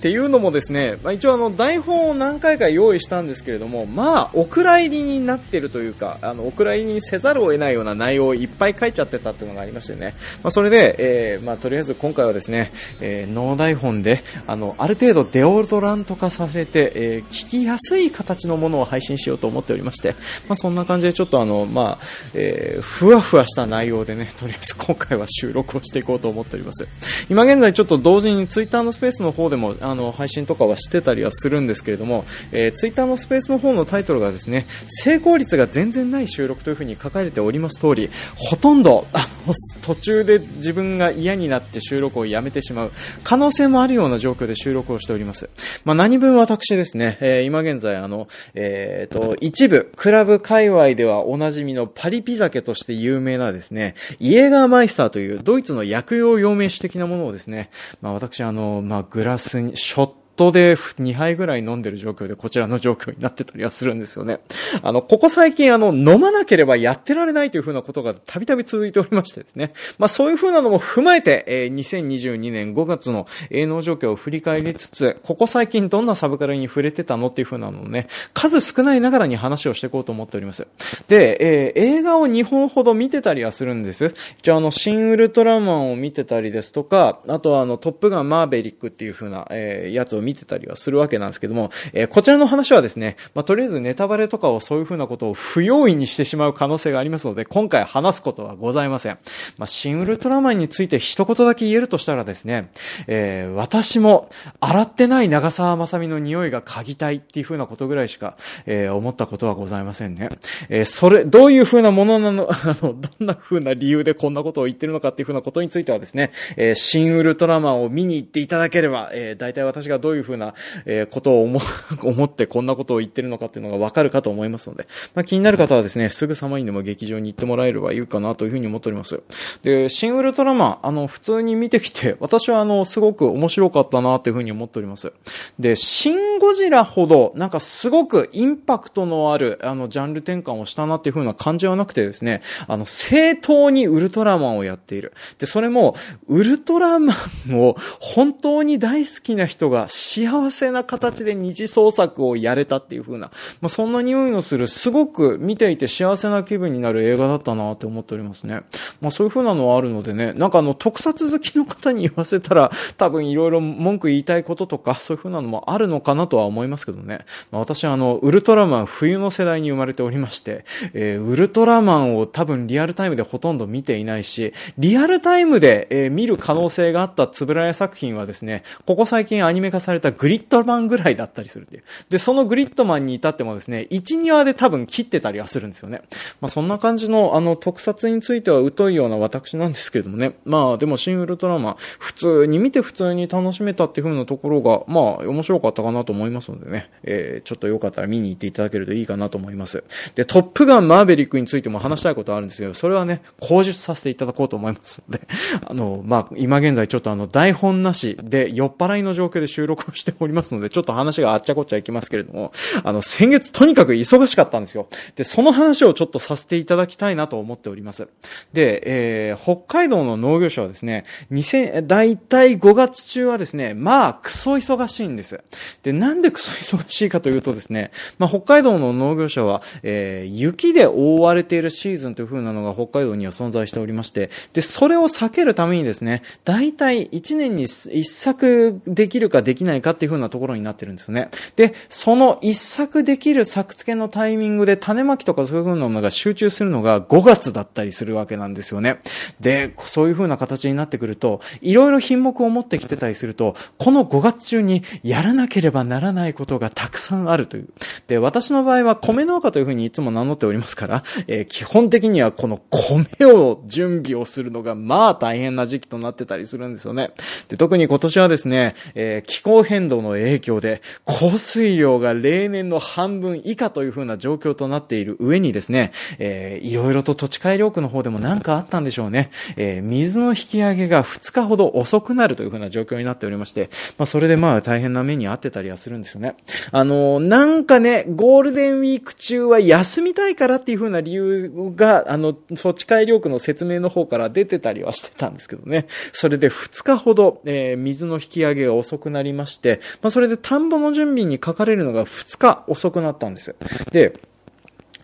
ていうのもですね、まあ、一応あの台本を何回か用意したんですけれども、まあお蔵入りになっているというか、あのお蔵入りにせざるを得ないような内容をいっぱい書いちゃってたっていうのがありましてね、まあ、それで、えーまあ、とりあえず今回はですね、えーノー台本で、あの、ある程度デオドラント化させて、え聞きやすい形のものを配信しようと思っておりまして、まあ、そんな感じでちょっとあの、まあ、えーふわふわした内容でね、とりあえず今回は収録をしていこうと思っております。今現在ちょっと同時にツイッターのスペースの方でも、あの、配信とかはしてたりはするんですけれども、えー、ツイッターのスペースの方のタイトルがですね、成功率が全然ない収録というふうに書かれております通り、ほとんど、あの、途中で自分が嫌になって収録をやめてしまう可能性もあるような状況で収録をしております。まあ、何分私ですね、えー今現在あの、えーと、一部、クラブ界隈ではおなじみのパリピ酒として有名なですね、イエガーマイスターというドイツの薬用用名酒的なものをですね、まあ、私あの、まあ、グラスに、ショットトで2杯ぐらい飲んでる状況でこちらの状況になってたりはするんですよね。あの、ここ最近あの、飲まなければやってられないというふうなことがたびたび続いておりましてですね。まあそういうふうなのも踏まえて、えー2022年5月の営農状況を振り返りつつ、ここ最近どんなサブカルに触れてたのっていうふうなのをね、数少ないながらに話をしていこうと思っております。で、えー映画を2本ほど見てたりはするんです。じゃあの、シン・ウルトラマンを見てたりですとか、あとはあの、トップガンマーベリックっていうふうな、えーやつを見てたりはするわけなんですけども、えー、こちらの話はですね、まあ、とりあえずネタバレとかをそういう風なことを不用意にしてしまう可能性がありますので、今回話すことはございません。まあ、シン・ウルトラマンについて一言だけ言えるとしたらですね、えー、私も洗ってない長澤まさみの匂いが嗅ぎたいっていう風なことぐらいしか、えー、思ったことはございませんね。えー、それ、どういう風なものなの、<laughs> あの、どんな風な理由でこんなことを言ってるのかっていう風なことについてはですね、えー、シン・ウルトラマンを見に行っていただければ、えー、大体私がどういういう風な、えー、ことを思、<laughs> 思ってこんなことを言ってるのかっていうのがわかるかと思いますので、まあ、気になる方はですね、すぐさまにでも劇場に行ってもらえればいいかなという風に思っております。で、シン・ウルトラマン、あの、普通に見てきて、<laughs> 私はあの、すごく面白かったなという風に思っております。で、シン・ゴジラほど、なんかすごくインパクトのある、あの、ジャンル転換をしたなっていう風な感じはなくてですね、あの、正当にウルトラマンをやっている。で、それも、ウルトラマンを本当に大好きな人が幸せな形で二次創作をやれたっていう風な、まあ、そんな匂いのする、すごく見ていて幸せな気分になる映画だったなって思っておりますね。まあ、そういう風なのはあるのでね、なんかあの、特撮好きの方に言わせたら、<laughs> 多分いろいろ文句言いたいこととか、そういう風なのもあるのかなとは思いますけどね。まあ、私はあの、ウルトラマン冬の世代に生まれておりまして、えー、ウルトラマンを多分リアルタイムでほとんど見ていないし、リアルタイムで、えー、見る可能性があったつぶらや作品はですね、ここ最近アニメ化されたグリッドマンぐらいだったりするっていう。で、そのグリッドマンに至ってもですね、1、2話で多分切ってたりはするんですよね。まあ、そんな感じの、あの、特撮については疎いような私なんですけれどもね。まあ、でも、シン・ウルトラマン、普通に見て普通に楽しめたっていう風なところが、まあ、面白かったかなと思いますのでね、えー、ちょっとよかったら見に行っていただけるといいかなと思います。で、トップガンマーベリックについても話したいことあるんですけど、それはね、口述させていただこうと思いますので、あの、まあ、今現在ちょっとあの、台本なしで酔っ払いの状況で収録をしておりますので、ちょっと話があっちゃこっちゃいきますけれども、あの、先月とにかく忙しかったんですよ。で、その話をちょっとさせていただきたいなと思っております。で、えー、北海道の農業者はですね、2000、だいたい5月中はですね、まあ、クソ忙しいんです。で、なんでクソ忙しいかというとですね、まあ、北海道の農業者は、えー、雪で覆われているシーズンという風なのが北海道には存在しておりまして、で、それを避けるためにですね、大体1年に1作できるかできないかっていう風なところになってるんですよね。で、その1作できる作付けのタイミングで種まきとかそういう風なのが集中するのが5月だったりするわけなんですよね。で、そういう風な形になってくると、いろいろ品目を持ってきてたりすると、この5月中にやらなければならないことがたくさんあるという。で、私の場合は米農家という風にいつも名乗っておりますから、えー、基本的にはこの米を準備をするのがまあ大変な時期となってたりするんですよね。で、特に今年はですね、えー、気候変動の影響で降水量が例年の半分以下という風な状況となっている上にですね、えー、いろいろと土地改良区の方でも何かあったんでしょうね。えー、水の引き上げが2日ほど遅くなるという風な状況になっておりまして、まあそれでまあ大変な目に遭ってたりはするんですよね。あのー、なんかね、ゴールデンウィーク中は休みたいからっていう風な理由が、あの、土地改良区の説明の方から出てたりはしてたんですけどね。それで2日ほど、えー、水の引き上げが遅くなりまして、まあそれで田んぼの準備にかかれるのが2日遅くなったんです。で、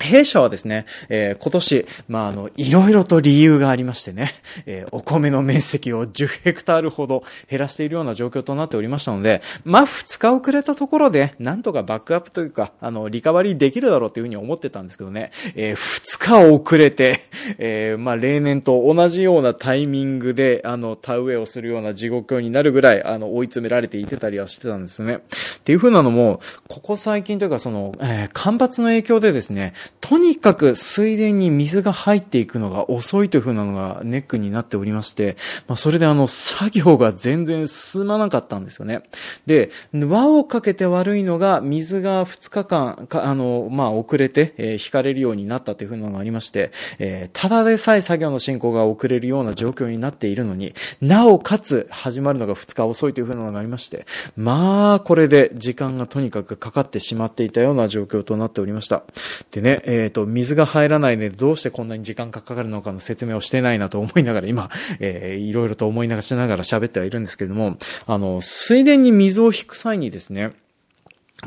弊社はですね、えー、今年、まあ、あの、いろいろと理由がありましてね、えー、お米の面積を10ヘクタールほど減らしているような状況となっておりましたので、まあ、2日遅れたところで、なんとかバックアップというか、あの、リカバリーできるだろうというふうに思ってたんですけどね、えー、2日遅れて、えー、まあ、例年と同じようなタイミングで、あの、田植えをするような地獄になるぐらい、あの、追い詰められていてたりはしてたんですよね。っていうふうなのも、ここ最近というか、その、えー、干ばつの影響でですね、とにかく水田に水が入っていくのが遅いという風なのがネックになっておりまして、まあ、それであの、作業が全然進まなかったんですよね。で、輪をかけて悪いのが、水が2日間、かあの、まあ、遅れて、えー、引かれるようになったという風なのがありまして、えー、ただでさえ作業の進行が遅れるような状況になっているのに、なおかつ始まるのが2日遅いという風なのがありまして、まあ、これで時間がとにかくかかってしまっていたような状況となっておりました。でね、えっ、ー、と、水が入らないでどうしてこんなに時間がかかるのかの説明をしてないなと思いながら今、<laughs> えー、いろいろと思いながらしながら喋ってはいるんですけれども、あの、水田に水を引く際にですね、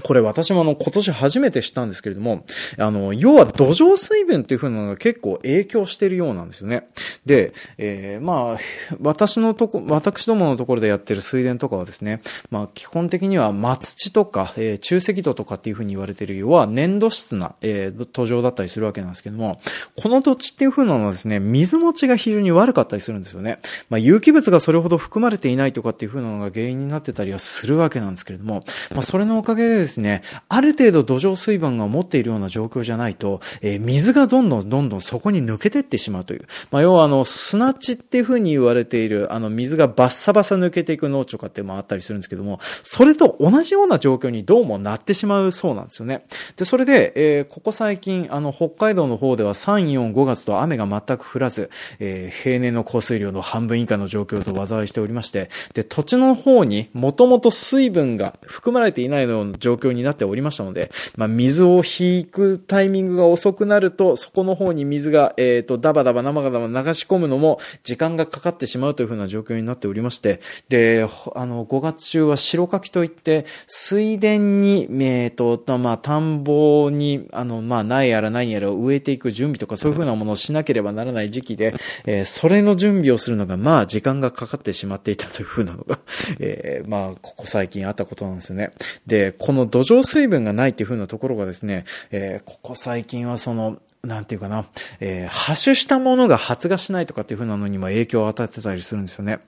これ私もあの今年初めて知ったんですけれども、あの、要は土壌水分っていう風なのが結構影響してるようなんですよね。で、えー、まあ、私のとこ、私どものところでやってる水田とかはですね、まあ基本的には松地とか、えー、中石土とかっていう風に言われてる要は粘土質な、えー、土壌だったりするわけなんですけども、この土地っていう風なのはですね、水持ちが非常に悪かったりするんですよね。まあ有機物がそれほど含まれていないとかっていう風なのが原因になってたりはするわけなんですけれども、まあそれのおかげでですね、ある程度土壌水分が持っているような状況じゃないと、えー、水がどんどんどんどんそこに抜けてってしまうという。まあ、要はあの、砂地っていう風に言われている、あの、水がバッサバサ抜けていく農地とかってもあったりするんですけども、それと同じような状況にどうもなってしまうそうなんですよね。で、それで、えー、ここ最近、あの、北海道の方では3、4、5月と雨が全く降らず、えー、平年の降水量の半分以下の状況と災いしておりまして、で、土地の方にもともと水分が含まれていないような状状況になっておりましたので、まあ、水を引くタイミングが遅くなると、そこの方に水が、えっ、ー、と、ダバダバ生がダバ流し込むのも時間がかかってしまうというふうな状況になっておりまして、で、あの、5月中は白柿といって、水田に、えっ、ー、と、まあ、田んぼに、あの、まあ、苗やら何やらを植えていく準備とかそういうふうなものをしなければならない時期で、えー、それの準備をするのが、まあ、時間がかかってしまっていたというふうなのが、<laughs> えー、まあ、ここ最近あったことなんですよね。で、この土壌水分がないっていうふうなところがですね、えー、ここ最近はその、なんていうかな、えー、ハッシュしたものが発芽しないとかっていう風なのにも影響を与えてたりするんですよね。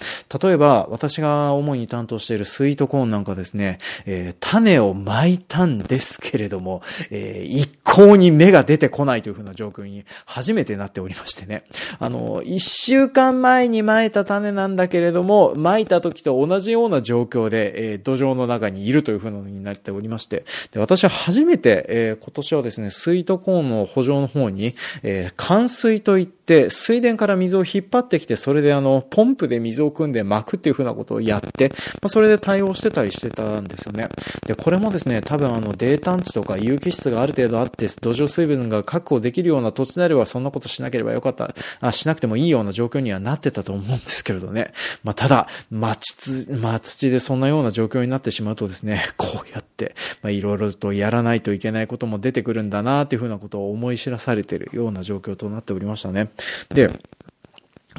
例えば、私が主に担当しているスイートコーンなんかですね、えー、種を巻いたんですけれども、えー、一向に芽が出てこないという風な状況に初めてなっておりましてね。あの、一週間前に巻いた種なんだけれども、巻いた時と同じような状況で、えー、土壌の中にいるという風なのになっておりまして、で、私は初めて、えー、今年はですね、スイートコーンの補助の方方に、えー、冠水といって、水田から水を引っ張ってきて、それであの、ポンプで水を汲んで巻くっていう風なことをやって、まあ、それで対応してたりしてたんですよね。で、これもですね、多分あの、泥炭地とか有機質がある程度あって、土壌水分が確保できるような土地であれば、そんなことしなければよかった、あ、しなくてもいいような状況にはなってたと思うんですけれどね。まあ、ただ、まあ、土、まあ、土でそんなような状況になってしまうとですね、こうやって、まあ、いろいろとやらないといけないことも出てくるんだなっていうふうなことを思い知らされれてるような状況となっておりましたね。で、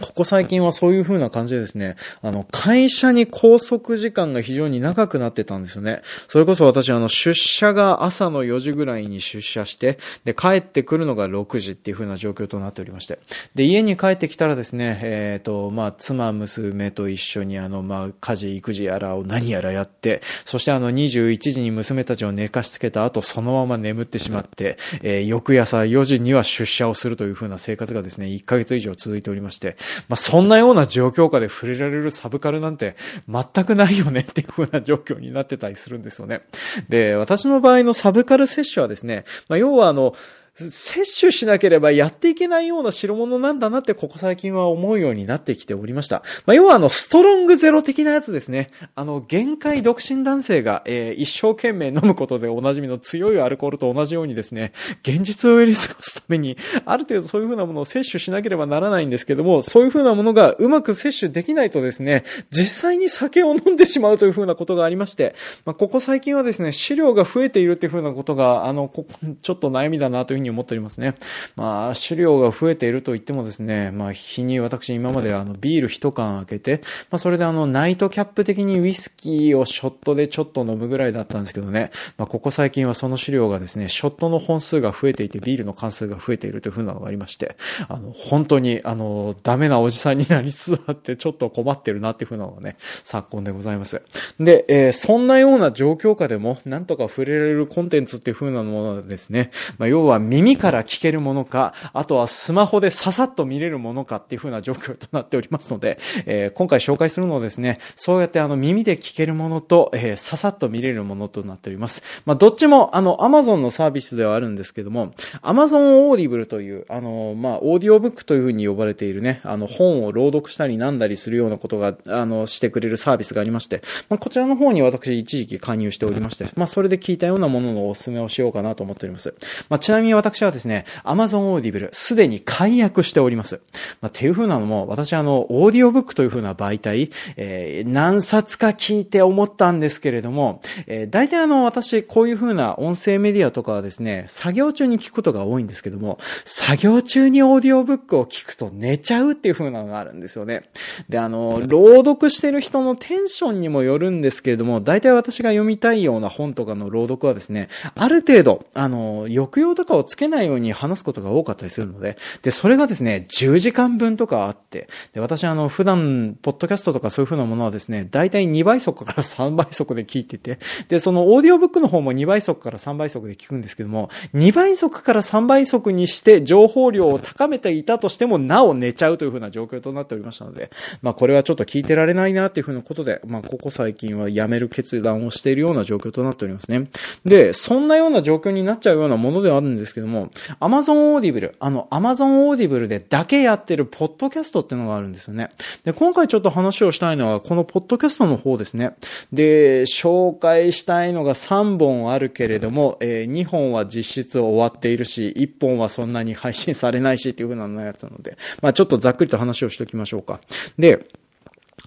ここ最近はそういう風な感じでですね、あの、会社に拘束時間が非常に長くなってたんですよね。それこそ私、あの、出社が朝の4時ぐらいに出社して、で、帰ってくるのが6時っていう風な状況となっておりまして。で、家に帰ってきたらですね、えっ、ー、と、まあ、妻、娘と一緒にあの、まあ、家事、育児やらを何やらやって、そしてあの、21時に娘たちを寝かしつけた後、そのまま眠ってしまって、えー、翌朝4時には出社をするという風な生活がですね、1ヶ月以上続いておりまして、まあ、そんなような状況下で触れられるサブカルなんて全くないよねっていう風な状況になってたりするんですよね。で、私の場合のサブカル摂取はですね、まあ、要はあの、摂取しなければやっていけないような代物なんだなってここ最近は思うようになってきておりました。まあ、要はあの、ストロングゼロ的なやつですね。あの、限界独身男性が、えー、一生懸命飲むことでおなじみの強いアルコールと同じようにですね、現実をやり過ごすために、ある程度そういう風なものを摂取しなければならないんですけども、そういう風なものがうまく摂取できないとですね、実際に酒を飲んでしまうという風なことがありまして、まあ、ここ最近はですね、資料が増えているっていう風なことが、あの、ここちょっと悩みだなという風に思っておりますね。まあ、種量が増えていると言ってもですね、まあ、日に私今まであの、ビール一缶開けて、まあ、それであの、ナイトキャップ的にウイスキーをショットでちょっと飲むぐらいだったんですけどね、まあ、ここ最近はその種量がですね、ショットの本数が増えていて、ビールの関数が増えているという風なのがありまして、あの、本当に、あの、ダメなおじさんになりつつあって、ちょっと困ってるなっていう風なのがね、昨今でございます。で、えー、そんなような状況下でも、なんとか触れられるコンテンツっていう風なものですね、まあ、要は耳から聞けるものか、あとはスマホでささっと見れるものかっていう風な状況となっておりますので、えー、今回紹介するのはですね、そうやってあの耳で聞けるものと、えー、ささっと見れるものとなっております。まあ、どっちもあの Amazon のサービスではあるんですけども、Amazon Audible という、あの、まあ、オーディオブックという風に呼ばれているね、あの本を朗読したりなんだりするようなことが、あの、してくれるサービスがありまして、まあ、こちらの方に私一時期加入しておりまして、まあ、それで聞いたようなもののおすすめをしようかなと思っております。まあ、ちなみに私私はですね、Amazon Audible すでに解約しております。まあ、っていう風なのも、私あの、オーディオブックという風な媒体、えー、何冊か聞いて思ったんですけれども、えー、大体あの、私、こういう風な音声メディアとかはですね、作業中に聞くことが多いんですけども、作業中にオーディオブックを聞くと寝ちゃうっていう風なのがあるんですよね。で、あの、朗読してる人のテンションにもよるんですけれども、大体私が読みたいような本とかの朗読はですね、ある程度、あの、抑揚とかをつけないように話すことが多かったりするので、で、それがですね、10時間分とかあって、で、私あの、普段、ポッドキャストとかそういう風なものはですね、大体2倍速から3倍速で聞いてて、で、そのオーディオブックの方も2倍速から3倍速で聞くんですけども、2倍速から3倍速にして情報量を高めていたとしても、なお寝ちゃうという風な状況となっておりましたので、まあこれはちょっと聞いてられないなっていう風なことで、まあここ最近はやめる決断をしているような状況となっておりますね。で、そんなような状況になっちゃうようなものではあるんですけども、Amazon Audible、あの Amazon Audible でだけやってるポッドキャストっていうのがあるんですよね。で、今回ちょっと話をしたいのは、このポッドキャストの方ですね。で、紹介したいのが3本あるけれども、えー、2本は実質終わっているし、1本はそんなに配信されないしっていう風なやつなので、まあちょっとざっくりと話をしておきましょうか。で、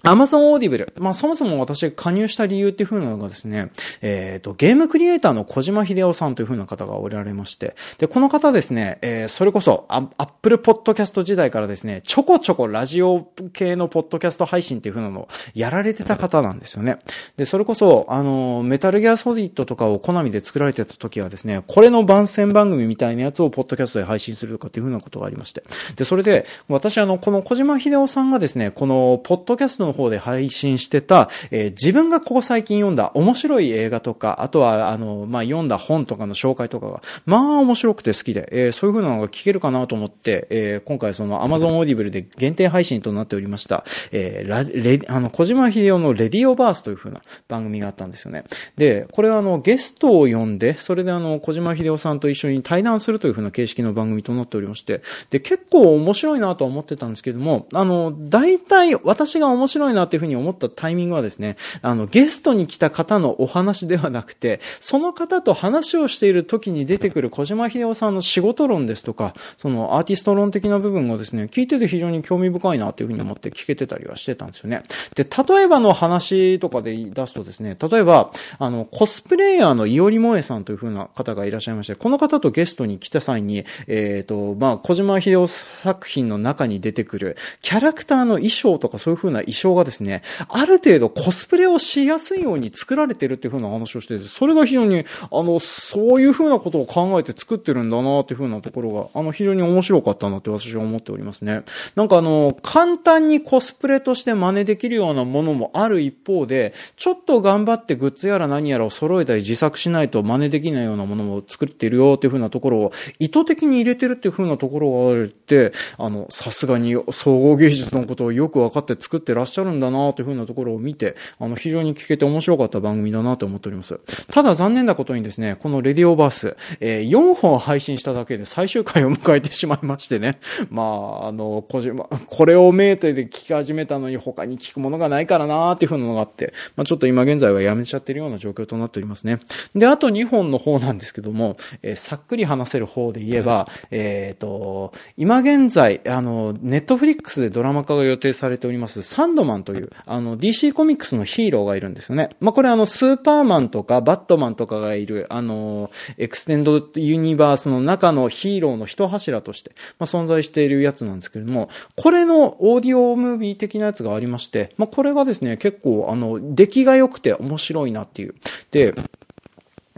Amazon Audible。まあ、そもそも私が加入した理由っていう風なのがですね、えっ、ー、と、ゲームクリエイターの小島秀夫さんという風な方がおられまして、で、この方ですね、えー、それこそ、アップルポッドキャスト時代からですね、ちょこちょこラジオ系のポッドキャスト配信っていう風なのをやられてた方なんですよね。で、それこそ、あの、メタルギアソリッドとかを好みで作られてた時はですね、これの番宣番組みたいなやつをポッドキャストで配信するとかっていう風なことがありまして。で、それで、私あの、この小島秀夫さんがですね、このポッドキャストのの方で配信してた、えー、自分がここ最近読んだ面白い映画とか、あとは、あの、まあ、読んだ本とかの紹介とかが、まあ、面白くて好きで、えー、そういう風なのが聞けるかなと思って、えー、今回その Amazon Audible で限定配信となっておりました、えー、ラレあの、小島秀夫のレディオバースという風な番組があったんですよね。で、これはあの、ゲストを呼んで、それであの、小島秀夫さんと一緒に対談するという風な形式の番組となっておりまして、で、結構面白いなとは思ってたんですけども、あの、大体私が面白い白いなっていう風に思ったタイミングはですね、あの、ゲストに来た方のお話ではなくて、その方と話をしている時に出てくる小島秀夫さんの仕事論ですとか、そのアーティスト論的な部分をですね、聞いてて非常に興味深いなというふうに思って聞けてたりはしてたんですよね。で、例えばの話とかで出すとですね、例えば、あの、コスプレイヤーのいおりもえさんというふうな方がいらっしゃいまして、この方とゲストに来た際に、えっ、ー、と、まあ、小島秀夫作品の中に出てくるキャラクターの衣装とかそういうふうな衣装がですね、ある程度コスプレをしやすいように作られてるっていう風な話をしてて、それが非常に、あの、そういう風なことを考えて作ってるんだなっていう風なところが、あの、非常に面白かったなって私は思っておりますね。なんかあの、簡単にコスプレとして真似できるようなものもある一方で、ちょっと頑張ってグッズやら何やらを揃えたり自作しないと真似できないようなものも作っているよっていう風なところを意図的に入れてるっていう風なところがあるって、あの、さすがに総合芸術のことをよく分かって作ってらっしゃるゃるんだなという風なところを見て、あの、非常に聞けて面白かった番組だなと思っております。ただ残念なことにですね、このレディオバース、えー、4本配信しただけで最終回を迎えてしまいましてね。<laughs> まあ、あの、小島、これを酩酊で聞き始めたのに他に聞くものがないからなーっていう風なのがあって、まあちょっと今現在はやめちゃってるような状況となっておりますね。で、あと2本の方なんですけども、えー、さっくり話せる方で言えば、えっ、ー、と、今現在、あの、 Netflix でドラマ化が予定されております、サンドマンマンという、あの、DC コミックスのヒーローがいるんですよね。まあ、これあの、スーパーマンとかバットマンとかがいる、あの、 Extend Universe の中のヒーローの一柱として、まあ、存在しているやつなんですけれども、これのオーディオムービー的なやつがありまして、まあ、これがですね、結構あの、出来が良くて面白いなっていう。で、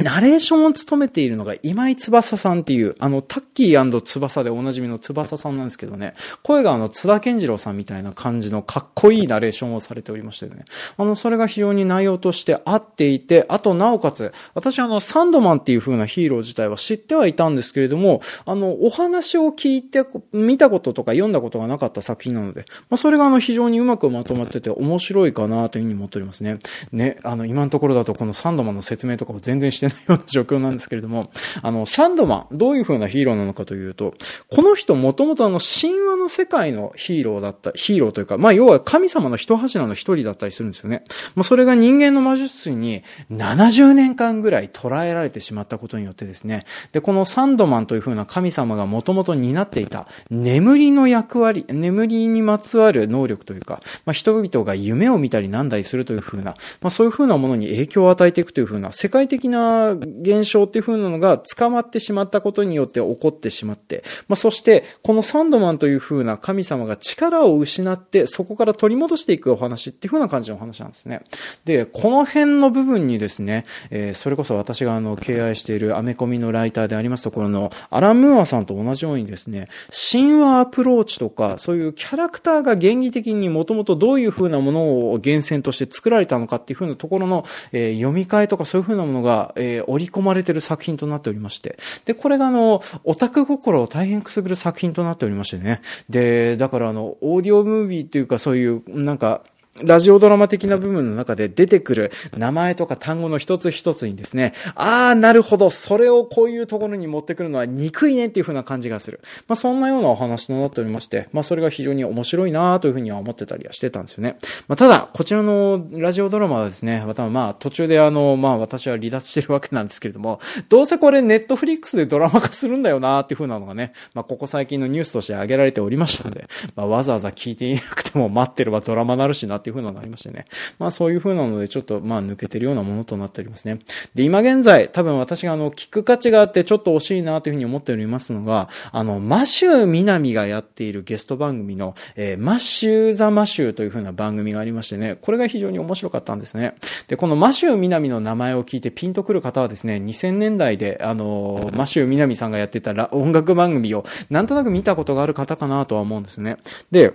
ナレーションを務めているのが今井翼さんっていう、あの、タッキー翼でおなじみの翼さんなんですけどね、声があの、津田健次郎さんみたいな感じのかっこいいナレーションをされておりましてね、あの、それが非常に内容として合っていて、あと、なおかつ、私あの、サンドマンっていう風なヒーロー自体は知ってはいたんですけれども、あの、お話を聞いて、見たこととか読んだことがなかった作品なので、まあ、それがあの、非常にうまくまとまってて面白いかなというふうに思っておりますね。ね、あの、今のところだとこのサンドマンの説明とかも全然してなような状況なんですけれども、あの、サンドマン、どういう風なヒーローなのかというと、この人もともとあの、神話の世界のヒーローだった、ヒーローというか、まあ、要は神様の一柱の一人だったりするんですよね。もうそれが人間の魔術師に70年間ぐらい捉えられてしまったことによってですね、で、このサンドマンという風な神様がもともと担っていた眠りの役割、眠りにまつわる能力というか、まあ、人々が夢を見たりなんだりするという風な、まあ、そういう風なものに影響を与えていくという風な、世界的な現象っていう風なのが捕まってしまったことによって起こってしまって、まあ、そして、このサンドマンという風な神様が力を失って、そこから取り戻していくお話っていう風な感じのお話なんですね。で、この辺の部分にですね、えー、それこそ私があの、敬愛しているアメコミのライターでありますところの、アラン・ムーアさんと同じようにですね、神話アプローチとか、そういうキャラクターが原理的にもともとどういう風なものを源泉として作られたのかっていう風なところの、えー、読み替えとかそういう風なものが、えー、織り込まれてる作品となっておりまして、で、これがあの、オタク心を大変くすぐる作品となっておりましてね、で、だからあの、オーディオムービーっていうかそういう、なんか、ラジオドラマ的な部分の中で出てくる名前とか単語の一つ一つにですね、ああ、なるほど、それをこういうところに持ってくるのは憎いねっていう風な感じがする。まあそんなようなお話となっておりまして、まあそれが非常に面白いなというふうには思ってたりはしてたんですよね。まあただ、こちらのラジオドラマはですね、またまあ途中であの、まあ私は離脱してるわけなんですけれども、どうせこれネットフリックスでドラマ化するんだよなっていう風なのがね、まあここ最近のニュースとして挙げられておりましたので、まあわざわざ聞いていなくても待ってればドラマなるしなっていう風なのがありましてね。まあそういう風なのでちょっとまあ抜けてるようなものとなっておりますね。で、今現在多分私があの聞く価値があってちょっと惜しいなという風に思っておりますのが、あの、マシュー・ミナミがやっているゲスト番組の、えー、マシュー・ザ・マシューという風な番組がありましてね、これが非常に面白かったんですね。で、このマシュー・ミナミの名前を聞いてピンとくる方はですね、2000年代であの、マシュー・ミナミさんがやってた音楽番組をなんとなく見たことがある方かなとは思うんですね。で、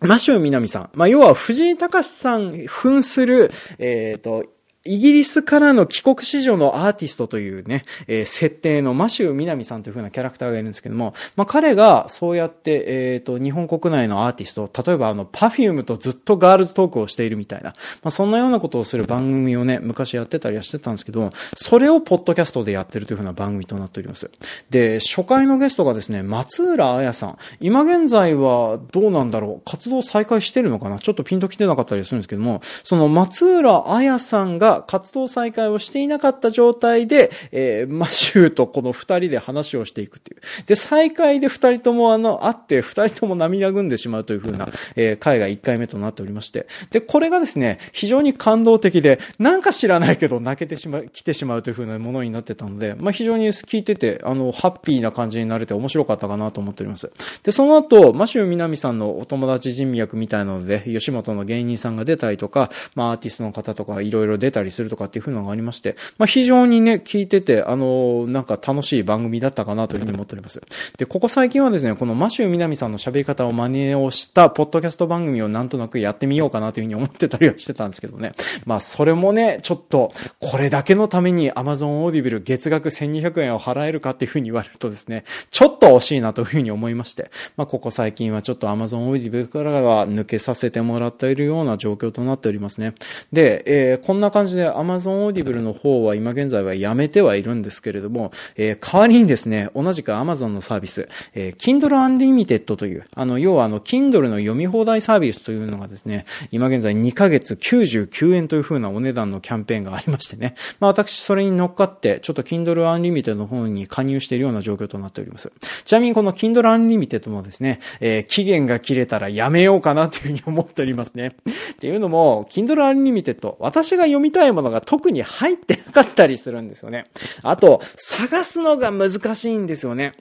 マシュー・ミナミさん。まあ、要は藤井隆さん扮する、えっ、ー、と、イギリスからの帰国子女のアーティストというね、えー、設定のマシュー・ミナミさんという風なキャラクターがいるんですけども、まあ、彼がそうやって、えっ、ー、と、日本国内のアーティスト、例えばあの、パフュームとずっとガールズトークをしているみたいな、まあ、そんなようなことをする番組をね、昔やってたりはしてたんですけど、それをポッドキャストでやってるという風な番組となっております。で、初回のゲストがですね、松浦彩さん。今現在はどうなんだろう？活動再開してるのかな？ちょっとピンと来てなかったりするんですけども、その松浦彩さんが活動再開をしていなかった状態で、えー、マシューとこの二人で話をしていくっていう。で、再開で二人ともあの、会って二人とも涙ぐんでしまうという風な、えー、回が一回目となっておりまして。で、これがですね、非常に感動的で、なんか知らないけど泣けてしまう、来てしまうという風なものになってたので、まあ、非常に聞いてて、あの、ハッピーな感じになれて面白かったかなと思っております。で、その後、マシュー・ミナミさんのお友達人脈みたいなので、吉本の芸人さんが出たりとか、まあ、アーティストの方とかいろいろ出たりするとかっていう風なのがありまして、まあ、非常にね、聞いてて、あの、なんか楽しい番組だったかなというふうに思っております。で、ここ最近はですね、このマシュー・ミナミさんの喋り方を真似をしたポッドキャスト番組をなんとなくやってみようかなというふうに思ってたりはしてたんですけどね。まあ、それもね、ちょっと、これだけのために Amazon Audible 月額1200円を払えるかっていうふうに言われるとですね、ちょっと惜しいなというふうに思いまして、まあ、ここ最近はちょっと Amazon Audible からは抜けさせてもらっているような状況となっておりますね。で、えー、こんな感じで Amazon Audible の方は今現在はやめてはいるんですけれども、えー、代わりにですね、同じく Amazon のサービス、えー、Kindle Unlimited という、あの、要はあの、Kindle の読み放題サービスというのがですね、今現在2ヶ月99円という風なお値段のキャンペーンがありましてね、まあ私それに乗っかって、ちょっと Kindle Unlimited の方に加入しているような状況となっております。ちなみにこの Kindle Unlimited もですね、えー、期限が切れたらやめようかなというふうに思っておりますね。っていうのも、Kindle Unlimited、私が読みたいものが特に入ってなかったりするんですよね。あと、探すのが難しいんですよね。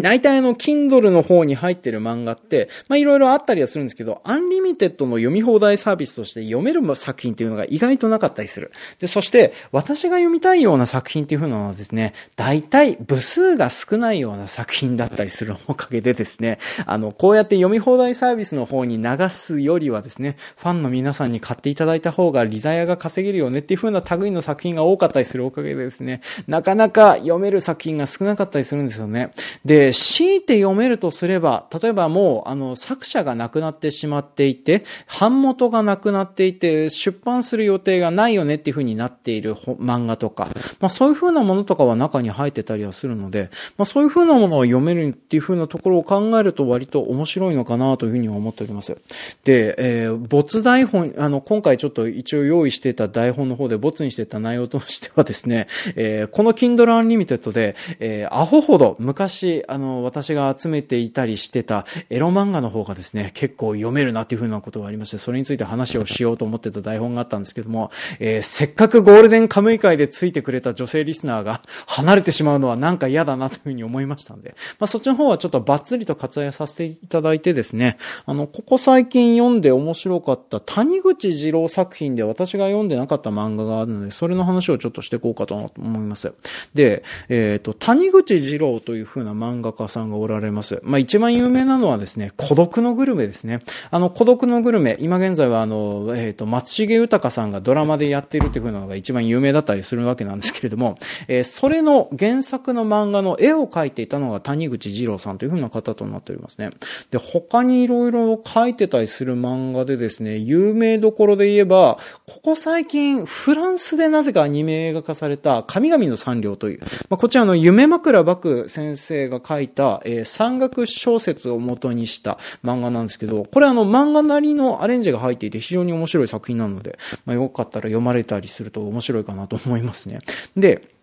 大体あの、Kindle の方に入ってる漫画って、ま、いろいろあったりはするんですけど、 Unlimited の読み放題サービスとして読める作品っていうのが意外となかったりする。で、そして、私が読みたいような作品っていうのはですね、大体部数が少ないような作品だったりするおかげでですね、あの、こうやって読み放題サービスの方に流すよりはですね、ファンの皆さんに買っていただいた方がリザヤが稼げるよねっていう風な類の作品が多かったりするおかげでですね、なかなか読める作品が少なかったりするんですよね。で、で、強いて読めるとすれば、例えばもう、あの、作者が亡くなってしまっていて、版元がなくなっていて、出版する予定がないよねっていう風になっている漫画とか、まあそういう風なものとかは中に入ってたりはするので、まあそういう風なものを読めるっていう風なところを考えると割と面白いのかなという風には思っております。で、えー、没台本、あの、今回ちょっと一応用意してた台本の方で没にしてた内容としてはですね、えー、この Kindle Unlimited で、えー、アホほど昔、あの、私が集めていたりしてたエロ漫画の方がですね、結構読めるなっていう風なことがありまして、それについて話をしようと思ってた台本があったんですけども、えー、せっかくゴールデンカムイ会でついてくれた女性リスナーが離れてしまうのはなんか嫌だなという風に思いましたんで、まあそっちの方はちょっとバッツリと割愛させていただいてですね、あの、ここ最近読んで面白かった谷口二郎作品で私が読んでなかった漫画があるので、それの話をちょっとしていこうかと思います。で、えっ、ー、と、谷口二郎という風な漫画漫画家さんがおられます。まあ一番有名なのはですね、孤独のグルメですね。あの、孤独のグルメ、今現在はあの、えっ、ー、と、松重豊さんがドラマでやっているという風なのが一番有名だったりするわけなんですけれども、えー、それの原作の漫画の絵を描いていたのが谷口二郎さんという風な方となっておりますね。で、他に色々描いてたりする漫画でですね、有名どころで言えば、ここ最近、フランスでなぜかアニメ映画化された、神々の三両という、まあ、こちらの夢枕幕先生が書いた、えー、山岳小説を元にした漫画なんですけど、これあの漫画なりのアレンジが入っていて非常に面白い作品なので、まあ、よかったら読まれたりすると面白いかなと思いますね。で、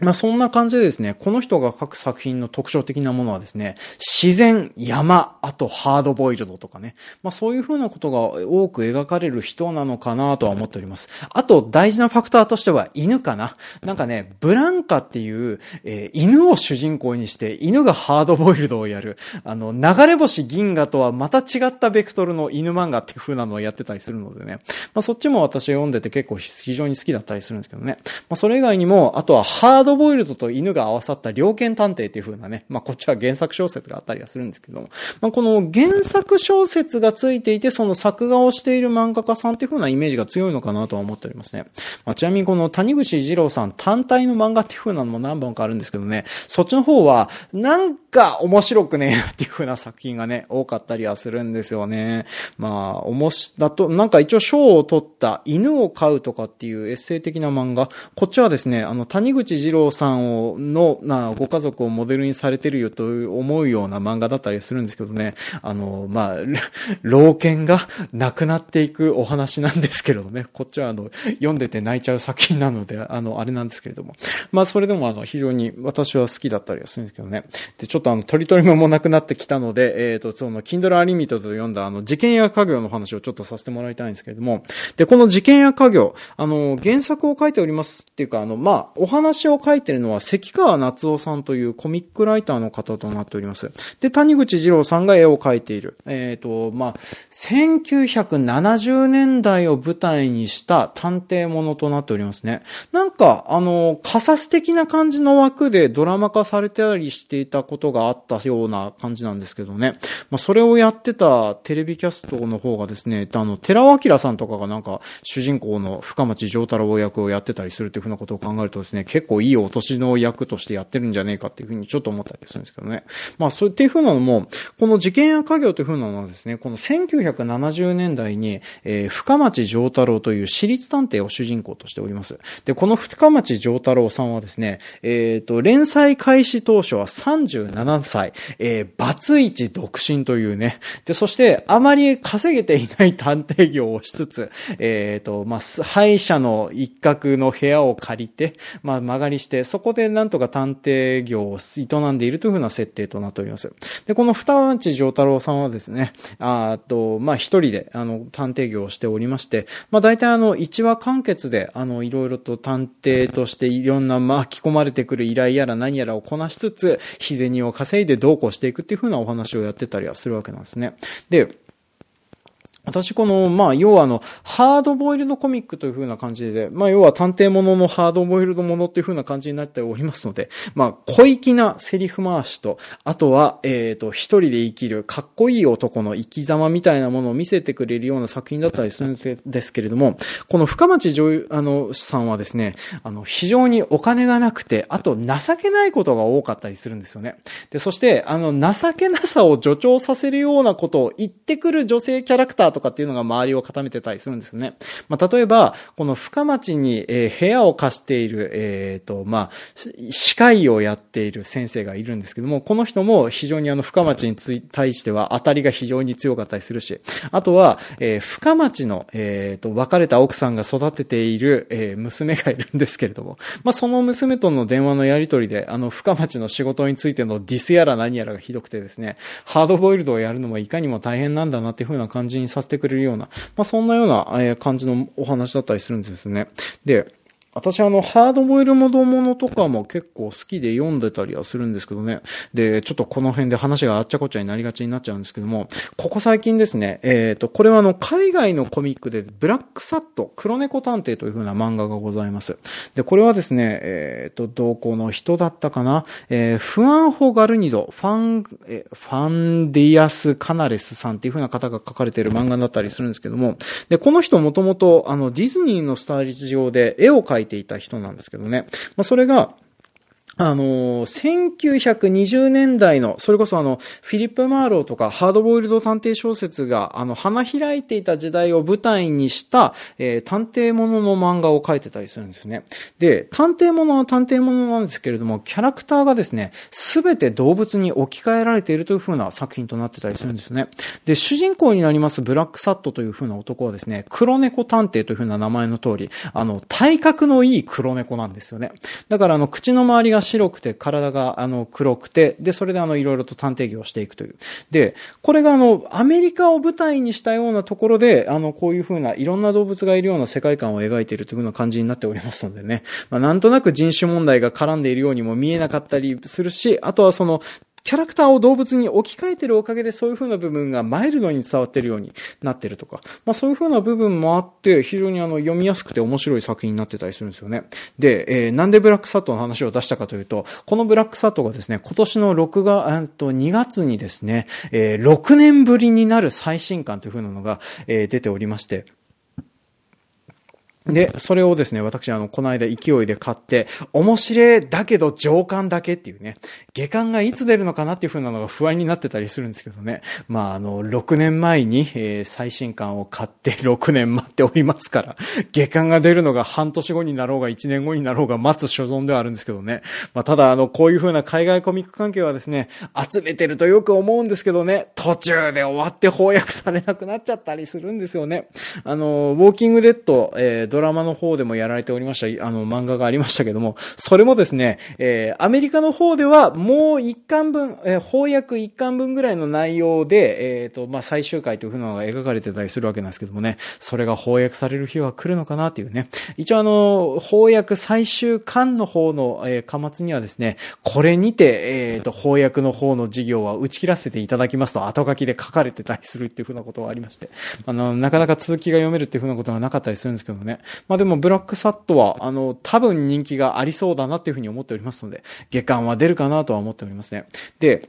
まあそんな感じでですね、この人が書く作品の特徴的なものはですね、自然、山、あとハードボイルドとかね、まあそういう風なことが多く描かれる人なのかなとは思っております。あと大事なファクターとしては犬かな。なんかね、ブランカっていう、えー、犬を主人公にして犬がハードボイルドをやる、あの、流れ星銀河とはまた違ったベクトルの犬漫画っていう風なのをやってたりするのでね、まあそっちも私読んでて結構非常に好きだったりするんですけどね。まあそれ以外にも、あとはハードドボイルドと犬が合わさった猟犬探偵っていう風なね、まあこっちは原作小説があったりはするんですけども、まあこの原作小説がついていて、その作画をしている漫画家さんっていう風なイメージが強いのかなとは思っておりますね。まあちなみにこの谷口二郎さん単体の漫画っていう風なのも何本かあるんですけどね、そっちの方は、なんか面白くねえなっていう風な作品がね、多かったりはするんですよね。まあ、おもし、だと、なんか一応賞を取った犬を飼うとかっていうエッセイ的な漫画、こっちはですね、あの、谷口二郎さんを、の、な、ご家族をモデルにされてるよと思うような漫画だったりするんですけどね、あの、まあ、<laughs> 老犬が亡くなっていくお話なんですけれどね、こっちはあの、読んでて泣いちゃう作品なので、あの、あれなんですけれども。まあ、それでもあの、非常に私は好きだったりはするんですけどね。で、ちょっとあの、取り取りもなくなってきたので、えっ、ー、と、その、Kindle Unlimited で読んだあの、事件や家業の話をちょっとさせてもらいたいんですけれども、で、この事件や家業、あの、原作を書いておりますっていうか、あの、まあ、お話を書いてるのは関川夏夫さんというコミックライターの方となっております。で、谷口二郎さんが絵を描いている。えっ、ー、と、まあ、1970年代を舞台にした探偵ものとなっておりますね。なんか、あの、カサス的な感じの枠でドラマ化されてたりしていたことがあったような感じなんですけどね。まあ、それをやってたテレビキャストの方がですね、あの、寺尾明さんとかがなんか、主人公の深町丈太郎役をやってたりするっていうふうなことを考えるとですね、結構いいお年の役としてやってるんじゃねえかっていうふうにちょっと思ったりするんですけどね。まあ、そうっていうふうなのも、この事件や家業というふうなのはですね、この1970年代に、えー、深町丈太郎という私立探偵を主人公としております。で、この深町丈太郎さんはですね、えっ、ー、と、連載開始当初は37歳、えー、バツイチ独身というね、で、そして、あまり稼げていない探偵業をしつつ、えっ、ー、と、まあ、歯医者の一角の部屋を借りて、まあ、曲がりして、そこでなんとか探偵業を営んでいるというふうな設定となっております。で、この二町丈太郎さんはですね、あと、まあ、一人で、あの、探偵業をしておりまして、まあ、大体あの、一話完結で、あの、いろいろと探偵としていろんな巻き込まれてくる依頼やら何やらをこなしつつ、日銭を稼いでどうこうしていくっていう風なお話をやってたりはするわけなんですね。で、私この、まあ、要はあの、ハードボイルドコミックという風な感じで、まあ、要は探偵もののハードボイルドものっていう風な感じになっておりますので、まあ、小粋なセリフ回しと、あとは、えっ、と、一人で生きるかっこいい男の生き様みたいなものを見せてくれるような作品だったりするんですけれども、この深町女優、あの、さんはですね、あの、非常にお金がなくて、あと情けないことが多かったりするんですよね。で、そして、あの、情けなさを助長させるようなことを言ってくる女性キャラクターとかっていうのが周りを固めてたりするんですね。まあ、例えば、この深町に、えー、部屋を貸している、えっ、ー、と、まあ、歯科医をやっている先生がいるんですけども、この人も非常にあの、深町に対しては当たりが非常に強かったりするし、あとは、えー、深町の、えっ、と、別れた奥さんが育てている、え娘がいるんですけれども、まあ、その娘との電話のやりとりで、あの、深町の仕事についてのディスやら何やらがひどくてですね、ハードボイルドをやるのもいかにも大変なんだなっていう風な感じにさせてくれるような、まあ、そんなような、え感じのお話だったりするんですね。で、私あの、ハードボイルモドものとかも結構好きで読んでたりはするんですけどね。で、ちょっとこの辺で話があっちゃこっちゃになりがちになっちゃうんですけども、ここ最近ですね、えっ、ー、と、これはあの、海外のコミックで、ブラックサット、黒猫探偵という風な漫画がございます。で、これはですね、えっ、ー、と、同行の人だったかな、えー、フアンホ・ガルニド、ファン、えファンディアス・カナレスさんっていう風な方が書かれている漫画だったりするんですけども、で、この人もともと、あの、ディズニーのスターリッチ上で絵を描いていた人なんですけどね。まあ、それが、あの、1920年代の、それこそあの、フィリップ・マーローとか、ハードボイルド探偵小説が、あの、花開いていた時代を舞台にした、えー、探偵ものの漫画を描いてたりするんですね。で、探偵ものは探偵ものなんですけれども、キャラクターがですね、すべて動物に置き換えられているという風な作品となってたりするんですね。で、主人公になりますブラックサットという風な男はですね、黒猫探偵という風な名前の通り、あの、体格のいい黒猫なんですよね。だからあの、口の周りが白くて、体があの黒くて、で、それであの、いろいろと探偵業をしていくという。で、これがあの、アメリカを舞台にしたようなところで、あの、こういうふうないろんな動物がいるような世界観を描いているというふうな感じになっておりますのでね。まあ、なんとなく人種問題が絡んでいるようにも見えなかったりするし、あとはその、キャラクターを動物に置き換えてるおかげでそういう風な部分がマイルドに伝わってるようになってるとか、まあそういう風な部分もあって、非常にあの読みやすくて面白い作品になってたりするんですよね。で、えー、なんでブラックサットの話を出したかというと、このブラックサットがですね、今年の6が、えっと、2月にですね、えー、6年ぶりになる最新刊という風なのが、えー、出ておりまして、で、それをですね、私、あの、この間勢いで買って、面白いだけど上巻だけっていうね、下巻がいつ出るのかなっていう風なのが不安になってたりするんですけどね。まあ、あの、6年前に、えー、最新巻を買って <laughs> 6年待っておりますから、下巻が出るのが半年後になろうが1年後になろうが待つ所存ではあるんですけどね。まあ、ただ、あの、こういう風な海外コミック関係はですね、集めてるとよく思うんですけどね、途中で終わって翻訳されなくなっちゃったりするんですよね。あの、ウォーキングデッド、えードラマの方でもやられておりました、あの、漫画がありましたけども、それもですね、えー、アメリカの方ではもう一巻分、えー、翻訳一巻分ぐらいの内容で、えっ、ー、と、まあ、最終回というふうなのが描かれてたりするわけなんですけどもね、それが翻訳される日は来るのかなっていうね。一応あの、翻訳最終巻の方の、えー、貨末にはですね、これにて、えっ、ー、と、翻訳の方の事業は打ち切らせていただきますと後書きで書かれてたりするっていうふうなことがありまして、あの、なかなか続きが読めるっていうふうなことがなかったりするんですけどね。まあ、でもブラックサットは、あの、多分人気がありそうだなっていうふうに思っておりますので、下巻は出るかなとは思っておりますね。で、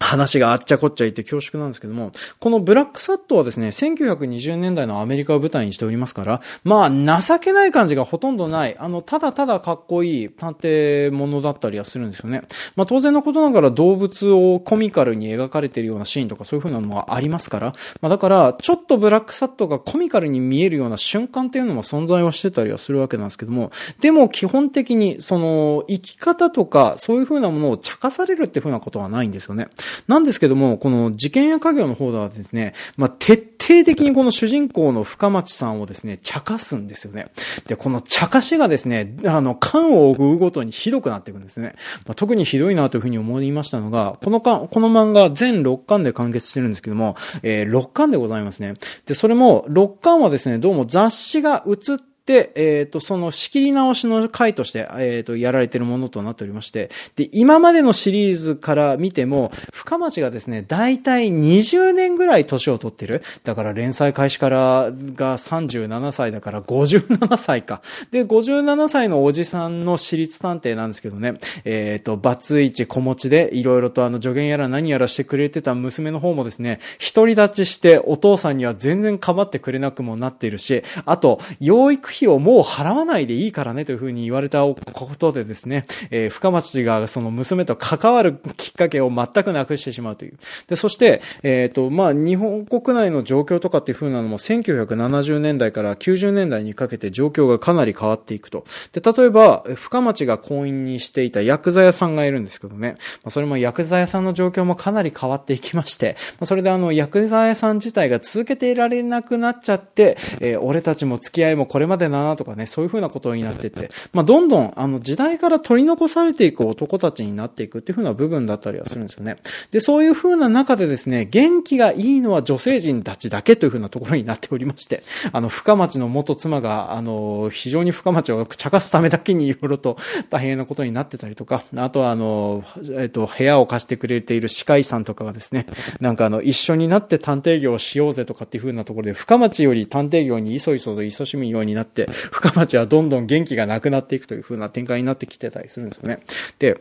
話があっちゃこっちゃいて恐縮なんですけども、このブラックサットはですね、1920年代のアメリカを舞台にしておりますから、まあ、情けない感じがほとんどない、あの、ただただかっこいい探偵ものだったりはするんですよね。まあ、当然のことながら動物をコミカルに描かれているようなシーンとかそういう風なのはありますから、まあ、だから、ちょっとブラックサットがコミカルに見えるような瞬間っていうのも存在はしてたりはするわけなんですけども、でも基本的に、その、生き方とか、そういう風なものを茶化されるって風なことはないんですよね。なんですけども、この事件や家業の方ではですね、まあ、徹底的にこの主人公の深町さんをですね、茶化すんですよね。で、この茶化しがですね、あの、缶を追うごとにひどくなっていくんですね。まあ、特にひどいなというふうに思いましたのが、この巻、この漫画全6巻で完結してるんですけども、えー、6巻でございますね。で、それも、6巻はですね、どうも雑誌が映って、でえっ、ー、と、その仕切り直しの回として、えっ、ー、と、やられてるものとなっておりまして、で、今までのシリーズから見ても、深町がですね、大体20年ぐらい年を取ってる。だから連載開始からが37歳だから57歳か。で、57歳のおじさんの私立探偵なんですけどね、えっ、ー、と、バツイチ子持ちで、いろいろとあの、助言やら何やらしてくれてた娘の方もですね、独り立ちしてお父さんには全然構ってくれなくもなっているし、あと、養育費費をもう払わないでいいからねというふうに言われたことでですね、えー、深町がその娘と関わるきっかけを全くなくしてしまうという。で、そして、えっ、ー、と、まあ、日本国内の状況とかっていうふうなのも1970年代から90年代にかけて状況がかなり変わっていくと。で、例えば、深町が婚姻にしていた薬剤屋さんがいるんですけどね、まあ、それも薬剤屋さんの状況もかなり変わっていきまして、まあ、それであの、薬剤屋さん自体が続けていられなくなっちゃって、えー、俺たちも付き合いもこれまでだなとかね、そういう風なことになってて、まあ、どんどん、あの、時代から取り残されていく男たちになっていくっていう風な部分だったりはするんですよね。で、そういう風な中でですね、元気がいいのは女性陣たちだけという風なところになっておりまして、あの、深町の元妻が、あの、非常に深町を茶化すためだけにいろいろと大変なことになってたりとか、あとはあの、えっと、部屋を貸してくれている歯科医さんとかがですね、なんかあの、一緒になって探偵業をしようぜとかっていう風なところで、深町より探偵業にいそいそと勤しむようになって、深町はどんどん元気がなくなっていくという風な展開になってきてたりするんですよね。で、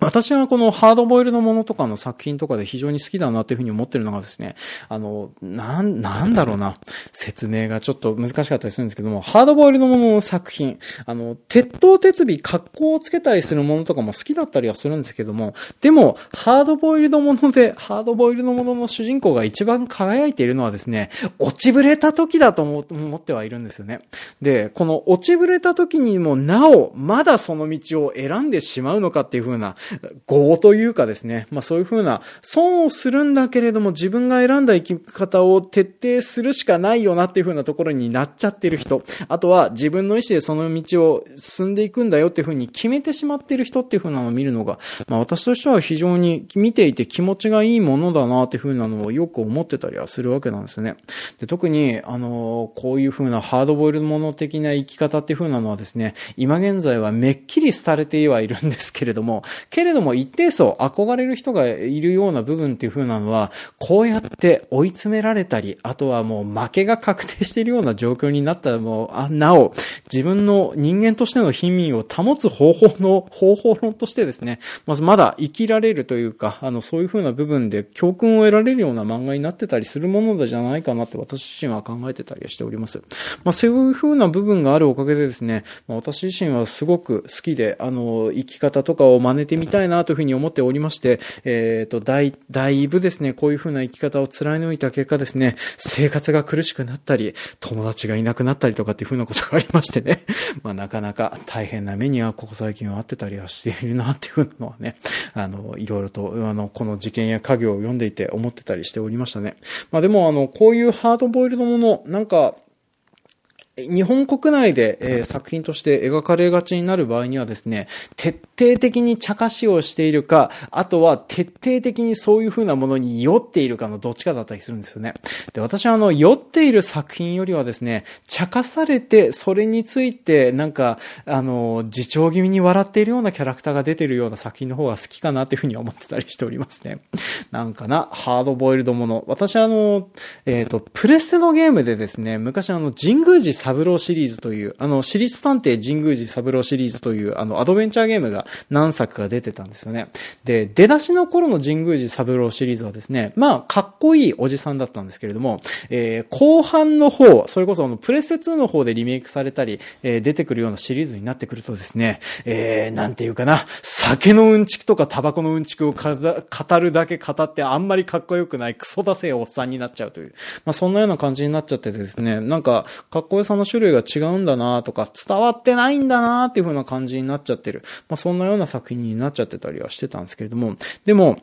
私はこのハードボイルドものとかの作品とかで非常に好きだなというふうに思ってるのがですね、あの、なん、なんだろうな、説明がちょっと難しかったりするんですけども、ハードボイルドものの作品、あの、鉄塔鉄尾、格好をつけたりするものとかも好きだったりはするんですけども、でも、ハードボイルドもので、ハードボイルドものの主人公が一番輝いているのはですね、落ちぶれた時だと思ってはいるんですよね。で、この落ちぶれた時にもなお、まだその道を選んでしまうのかっていう風な、業というかですね、まあそういうふうな、損をするんだけれども自分が選んだ生き方を徹底するしかないよなっていうふうなところになっちゃってる人、あとは自分の意思でその道を進んでいくんだよっていうふうに決めてしまってる人っていうふうなのを見るのが、まあ私としては非常に見ていて気持ちがいいものだなっていうふうなのをよく思ってたりはするわけなんですよね。で特に、あの、こういうふうなハードボイルドもの的な生き方っていうふうなのはですね、今現在はめっきり廃れてはいるんですけれども、けれども一定層憧れる人がいるような部分っていう風なのは、こうやって追い詰められたり、あとはもう負けが確定しているような状況になったらもう、あ、なお、自分の人間としての貧民を保つ方法の、方法論としてですね、まずまだ生きられるというか、あの、そういう風な部分で教訓を得られるような漫画になってたりするものじゃないかなって私自身は考えてたりしております。まあ、そういう風な部分があるおかげでですね、まあ、私自身はすごく好きで、あの、生き方とかを真似てみたいなというふうに思っておりまして、えっ、ー、と、だい、だいぶですね、こういう風な生き方を貫いた結果ですね、生活が苦しくなったり、友達がいなくなったりとかっていう風なことがありましてね、<laughs> まあなかなか大変な目にはここ最近はあってたりはしているなっていう風なのはね、あの、いろいろと、あの、この事件や家業を読んでいて思ってたりしておりましたね。まあでもあの、こういうハードボイルドもの、なんか、日本国内で、えー、作品として描かれがちになる場合にはですね、徹底的に茶化しをしているか、あとは徹底的にそういう風なものに酔っているかのどっちかだったりするんですよね。で、私はあの、酔っている作品よりはですね、茶化されて、それについて、なんか、あの、自重気味に笑っているようなキャラクターが出てるような作品の方が好きかなっていう風に思ってたりしておりますね。なんかな、ハードボイルドもの。私あの、えっ、ー、と、プレステのゲームでですね、昔あの、神宮寺三郎シリーズという、あの、私立探偵神宮寺三郎シリーズという、あの、アドベンチャーゲームが何作か出てたんですよね。で、出だしの頃の神宮寺三郎シリーズはですね、まあ、かっこいいおじさんだったんですけれども、えー、後半の方、それこそあの、プレステ2の方でリメイクされたり、えー、出てくるようなシリーズになってくるとですね、えー、なんていうかな、酒のうんちくとかタバコのうんちくを語るだけ語ってあんまりかっこよくないクソだせえおっさんになっちゃうという、まあ、そんなような感じになっちゃっててですね、なんか、かっこよさの種類が違うんだなとか、伝わってないんだなっていう風な感じになっちゃってる。まあ、そんのような作品になっちゃってたりはしてたんですけれども、でも、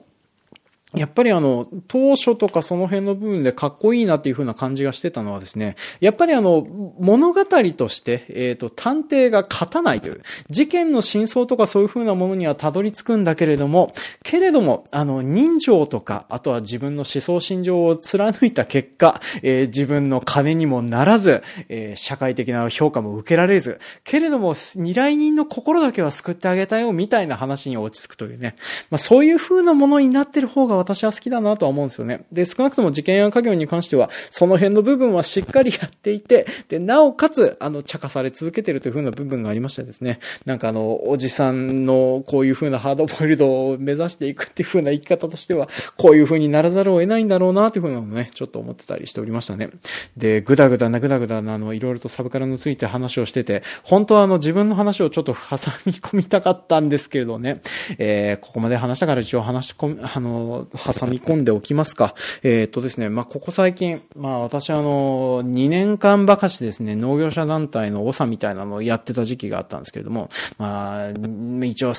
やっぱりあの、当初とかその辺の部分でかっこいいなっていう風な感じがしてたのはですね、やっぱりあの、物語として、えっ、ー、と、探偵が勝たないという、事件の真相とかそういう風なものにはたどり着くんだけれども、けれども、あの、人情とか、あとは自分の思想心情を貫いた結果、えー、自分の金にもならず、えー、社会的な評価も受けられず、けれども、依頼人の心だけは救ってあげたよ、みたいな話に落ち着くというね。まあ、そういう風なものになってる方が私は好きだなとは思うんですよね。で、少なくとも事件や家業に関しては、その辺の部分はしっかりやっていて、で、なおかつ、あの、茶化され続けてるという風な部分がありましてですね、なんかあの、おじさんのこういう風なハードボイルドを目指していくっていう風な生き方としては、こういう風にならざるを得ないんだろうなという風なのをね、ちょっと思ってたりしておりましたね。で、ぐだぐだなぐだぐだな、あの、いろいろとサブカルについて話をしてて、本当はあの、自分の話をちょっと挟み込みたかったんですけれどね、えー、ここまで話したから一応話し込み、あの、挟み込んでおきますか。えー、っとですね、まあ、ここ最近、まあ、私あの、2年間ばかしですね、農業者団体の長みたいなのをやってた時期があったんですけれども、まあ、一応青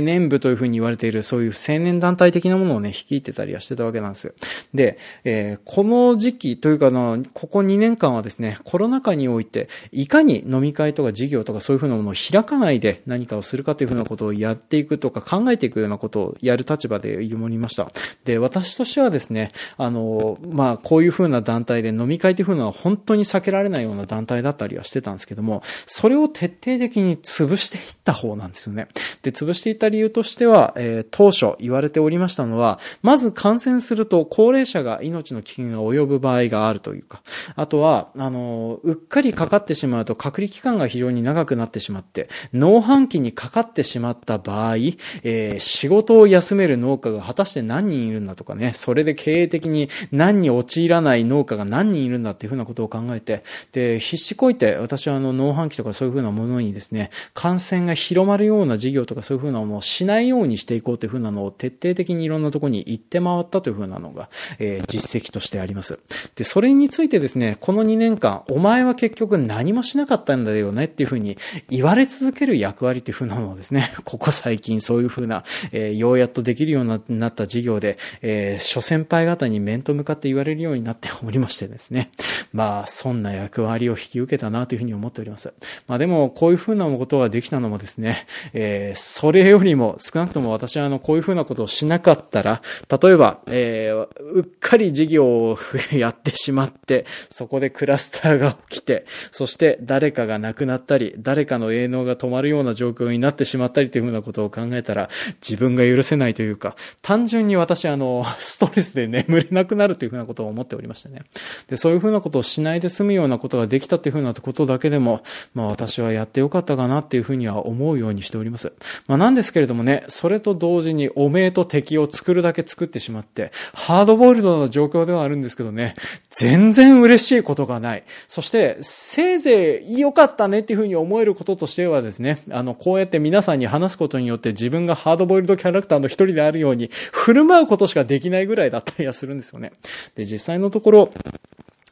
年部というふうに言われている、そういう青年団体的なものをね、率いてたりはしてたわけなんですよ。で、えー、この時期というかの、ここ2年間はですね、コロナ禍において、いかに飲み会とか事業とかそういうふうなものを開かないで何かをするかというふうなことをやっていくとか考えていくようなことをやる立場でいるもりました。で、私としてはですね、あの、まあ、こういう風な団体で飲み会という風なのは本当に避けられないような団体だったりはしてたんですけども、それを徹底的に潰していった方なんですよね。で、潰していった理由としては、えー、当初言われておりましたのは、まず感染すると高齢者が命の危険が及ぶ場合があるというか、あとは、あの、うっかりかかってしまうと隔離期間が非常に長くなってしまって、農繁期にかかってしまった場合、えー、仕事を休める農家が果たして何人いるんだとかね、それで経営的に何に陥らない農家が何人いるんだっていうふうなことを考えて、で、必死こいて、私はあの、農繁期とかそういうふうなものにですね、感染が広まるような事業とかそういうふうなものをしないようにしていこうというふうなのを徹底的にいろんなところに行って回ったというふうなのが、えー、実績としてあります。で、それについてですね、この2年間、お前は結局何もしなかったんだよねっていうふうに言われ続ける役割っていうふうなのをですね、ここ最近そういうふうな、えー、ようやっとできるようになった事業で、えー、諸先輩方に面と向かって言われるようになっておりましてですね。<laughs> まあ、そんな役割を引き受けたなというふうに思っております。まあでも、こういうふうなことができたのもですね、えー、それよりも、少なくとも私はあの、こういうふうなことをしなかったら、例えば、えー、うっかり事業をやってしまって、そこでクラスターが起きて、そして誰かが亡くなったり、誰かの営農が止まるような状況になってしまったりというふうなことを考えたら、自分が許せないというか、単純に私あの、<laughs> ストレスで眠れなくなるというふうなことを思っておりましてね。で、そういうふうなことをしないで済むようなことができたというふうなことだけでも、まあ私はやってよかったかなっていうふうには思うようにしております。まあなんですけれどもね、それと同時におめえと敵を作るだけ作ってしまって、ハードボイルドな状況ではあるんですけどね、全然嬉しいことがない。そして、せいぜい良かったねっていうふうに思えることとしてはですね、あの、こうやって皆さんに話すことによって自分がハードボイルドキャラクターの一人であるように、振る舞うことことしかできないぐらいだったりはするんですよね。で、実際のところ、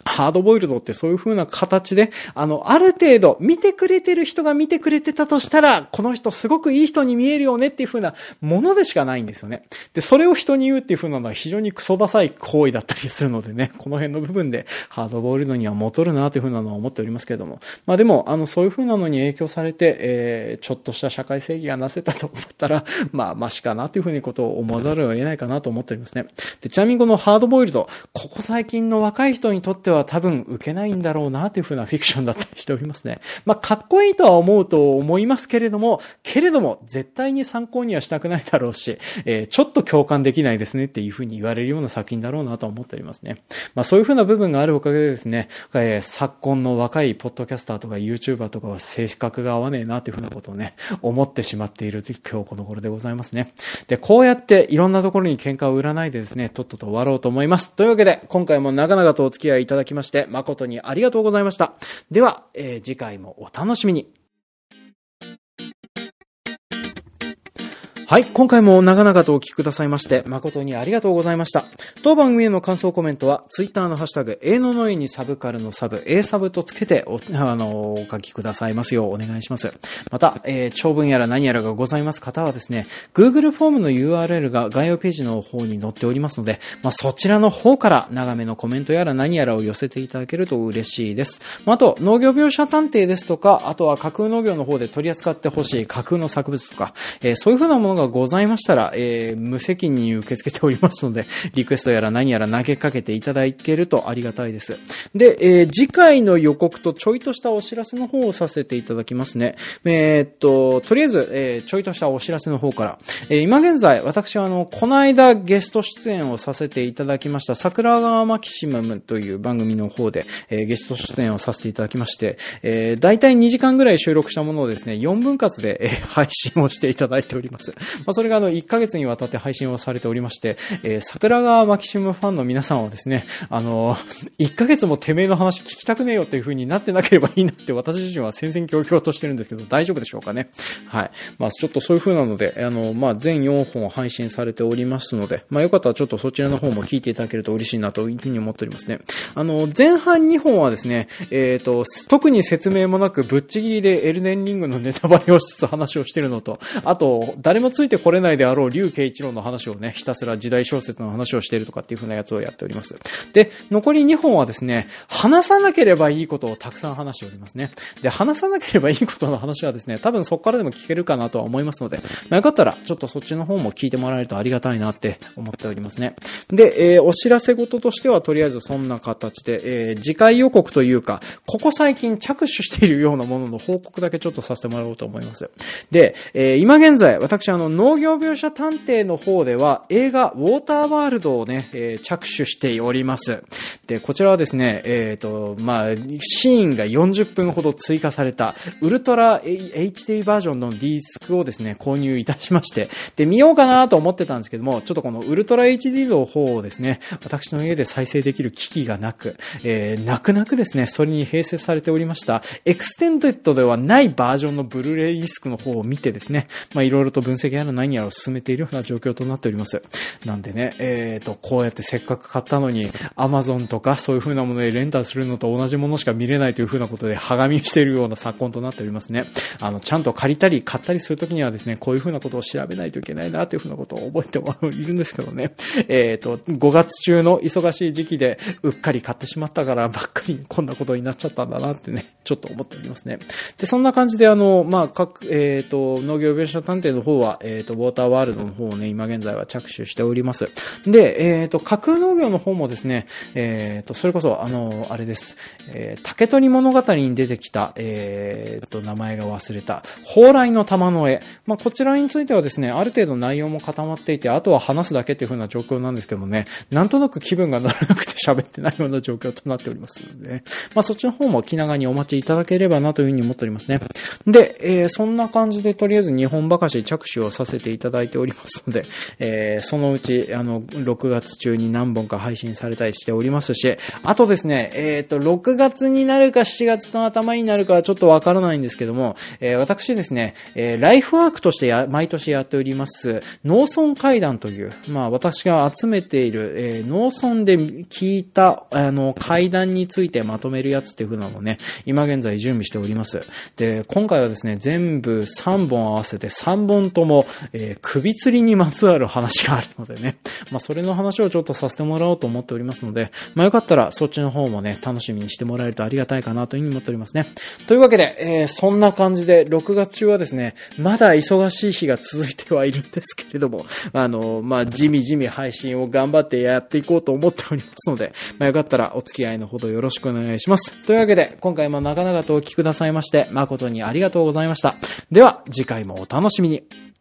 ハードボイルドってそういう風な形で、あの、ある程度、見てくれてる人が見てくれてたとしたら、この人すごくいい人に見えるよねっていう風なものでしかないんですよね。で、それを人に言うっていう風なのは非常にクソダサい行為だったりするのでね、この辺の部分でハードボイルドには戻るなという風なのは思っておりますけれども。まあでも、あの、そういう風なのに影響されて、えー、ちょっとした社会正義がなせたと思ったら、<laughs> まあ、マシかなという風にことを思わざるを得ないかなと思っておりますね。で、ちなみにこのハードボイルド、ここ最近の若い人にとってはは多分受けないんだろうなというふうなフィクションだったりしておりますね。<laughs> まあ、かっこいいとは思うと思いますけれども、けれども、絶対に参考にはしたくないだろうし、<laughs> えー、ちょっと共感できないですねっていうふうに言われるような作品だろうなと思っておりますね。まあ、そういうふうな部分があるおかげでですね、えー、昨今の若いポッドキャスターとか YouTuber とかは性格が合わねえなというふうなことをね、思ってしまっている今日この頃でございますね。で、こうやっていろんなところに喧嘩を売らないでですね、とっとと終わろうと思います。というわけで、今回も長々とお付き合いいただきまして、誠にありがとうございました。では、えー、次回もお楽しみに。はい、今回も長々とお聞きくださいまして、誠にありがとうございました。当番組への感想コメントは、ツイッターのハッシュタグ、A のの絵にサブカルのサブ、A サブとつけてお、あの、お書きくださいますようお願いします。また、えー、長文やら何やらがございます方はですね、Google フォームの URL が概要ページの方に載っておりますので、まあ、そちらの方から長めのコメントやら何やらを寄せていただけると嬉しいです。まあ、あと、農業描写探偵ですとか、あとは架空農業の方で取り扱ってほしい架空の作物とか、えー、そういうふうなものががございましたら、えー、無責任に受け付けておりますので、<laughs> リクエストやら何やら投げかけていただけるとありがたいです。で、えー、次回の予告とちょいとしたお知らせの方をさせていただきますね。えー、っと、とりあえず、えー、ちょいとしたお知らせの方から。えー、今現在、私はあの、この間ゲスト出演をさせていただきました、桜川マキシマムという番組の方で、えー、ゲスト出演をさせていただきまして、えー、大体2時間ぐらい収録したものをですね、4分割で、えー、配信をしていただいております。まあ、それがあの、1ヶ月にわたって配信をされておりまして、えー、桜川マキシムファンの皆さんはですね、あのー、1ヶ月もてめえの話聞きたくねえよっていう風になってなければいいなって私自身は戦々恐々としてるんですけど、大丈夫でしょうかね。はい。まあ、ちょっとそういう風なので、あの、まあ、全4本配信されておりますので、まあ、よかったらちょっとそちらの方も聞いていただけると嬉しいなという風に思っておりますね。あの、前半2本はですね、えっ、ー、と、特に説明もなくぶっちぎりでエルデンリングのネタバレをしつつ話をしてるのと、あと、誰もついてこれないであろう竜慶一郎の話をね、ひたすら時代小説の話をしているとかっていう風なやつをやっております。で、残り2本はですね、話さなければいいことをたくさん話しておりますね。で、話さなければいいことの話はですね、多分そこからでも聞けるかなとは思いますので、まあ、よかったら、ちょっとそっちの方も聞いてもらえるとありがたいなって思っておりますね。で、えー、お知らせ事としては、とりあえずそんな形で、えー、次回予告というか、ここ最近着手しているようなものの報告だけちょっとさせてもらおうと思います。で、えー、今現在、私あの、の農業描写探偵の方では、映画、ウォーターワールドをね、えー、着手しております。で、こちらはですね、えっ、ー、と、まあ、シーンが40分ほど追加された、ウルトラ HD バージョンのディスクをですね、購入いたしまして、で、見ようかなと思ってたんですけども、ちょっとこのウルトラ HD の方をですね、私の家で再生できる機器がなく、えー、泣く泣くですね、それに併設されておりました、 extended ではないバージョンのブルーレイディスクの方を見てですね、まあ、いろいろと分析やら何やらを進めているような状況となっております。なんでね、えっ、ー、と、こうやってせっかく買ったのに、アマゾンとかそういう風なものでレンタルするのと同じものしか見れないという風なことで、はがみしているような昨今となっておりますね。あの、ちゃんと借りたり買ったりするときにはですね、こういう風なことを調べないといけないなという風なことを覚えてもいるんですけどね。えっ、ー、と、5月中の忙しい時期で、うっかり買ってしまったからばっかりこんなことになっちゃったんだなってね、ちょっと思っておりますね。で、そんな感じであの、まあ、各、えっ、ー、と、農業描写探偵の方は、えっ、ー、と、ウォーターワールドの方をね、今現在は着手しております。で、えっ、ー、と、架空農業の方もですね、えっ、と、それこそ、あの、あれです。えー、竹取物語に出てきた、えっ、と、名前が忘れた、蓬莱の玉の絵。まあ、こちらについてはですね、ある程度内容も固まっていて、あとは話すだけっていう風な状況なんですけどもね、なんとなく気分が乗らなくて喋ってないような状況となっておりますので、ね、まあ、そっちの方も気長にお待ちいただければなという風に思っておりますね。で、え、そんな感じでとりあえず日本ばかし着手をさせていただいておりますので、えー、そのうち、あの、6月中に何本か配信されたりしておりますし、あとですね、えっ、ー、と、6月になるか7月の頭になるかはちょっとわからないんですけども、えー、私ですね、えー、ライフワークとしてや、毎年やっております、農村会談という、まあ、私が集めている、えー、農村で聞いた、あの、会談についてまとめるやつっていう風なのをね、今現在準備しております。で、今回はですね、全部3本合わせて3本とも、えー、首吊りにまつわる話があるのでね、<laughs> まあ、それの話をちょっとさせてもらおうと思っておりますので、まあ、よかったらそっちの方もね、楽しみにしてもらえるとありがたいかなというふうに思っておりますね。というわけで、えー、そんな感じで、6月中はですね、まだ忙しい日が続いてはいるんですけれども、あの、まあ、じみじみ配信を頑張ってやっていこうと思っておりますので、まあ、よかったらお付き合いのほどよろしくお願いします。というわけで、今回も長々とお聞きくださいまして、誠にありがとうございました。では、次回もお楽しみに。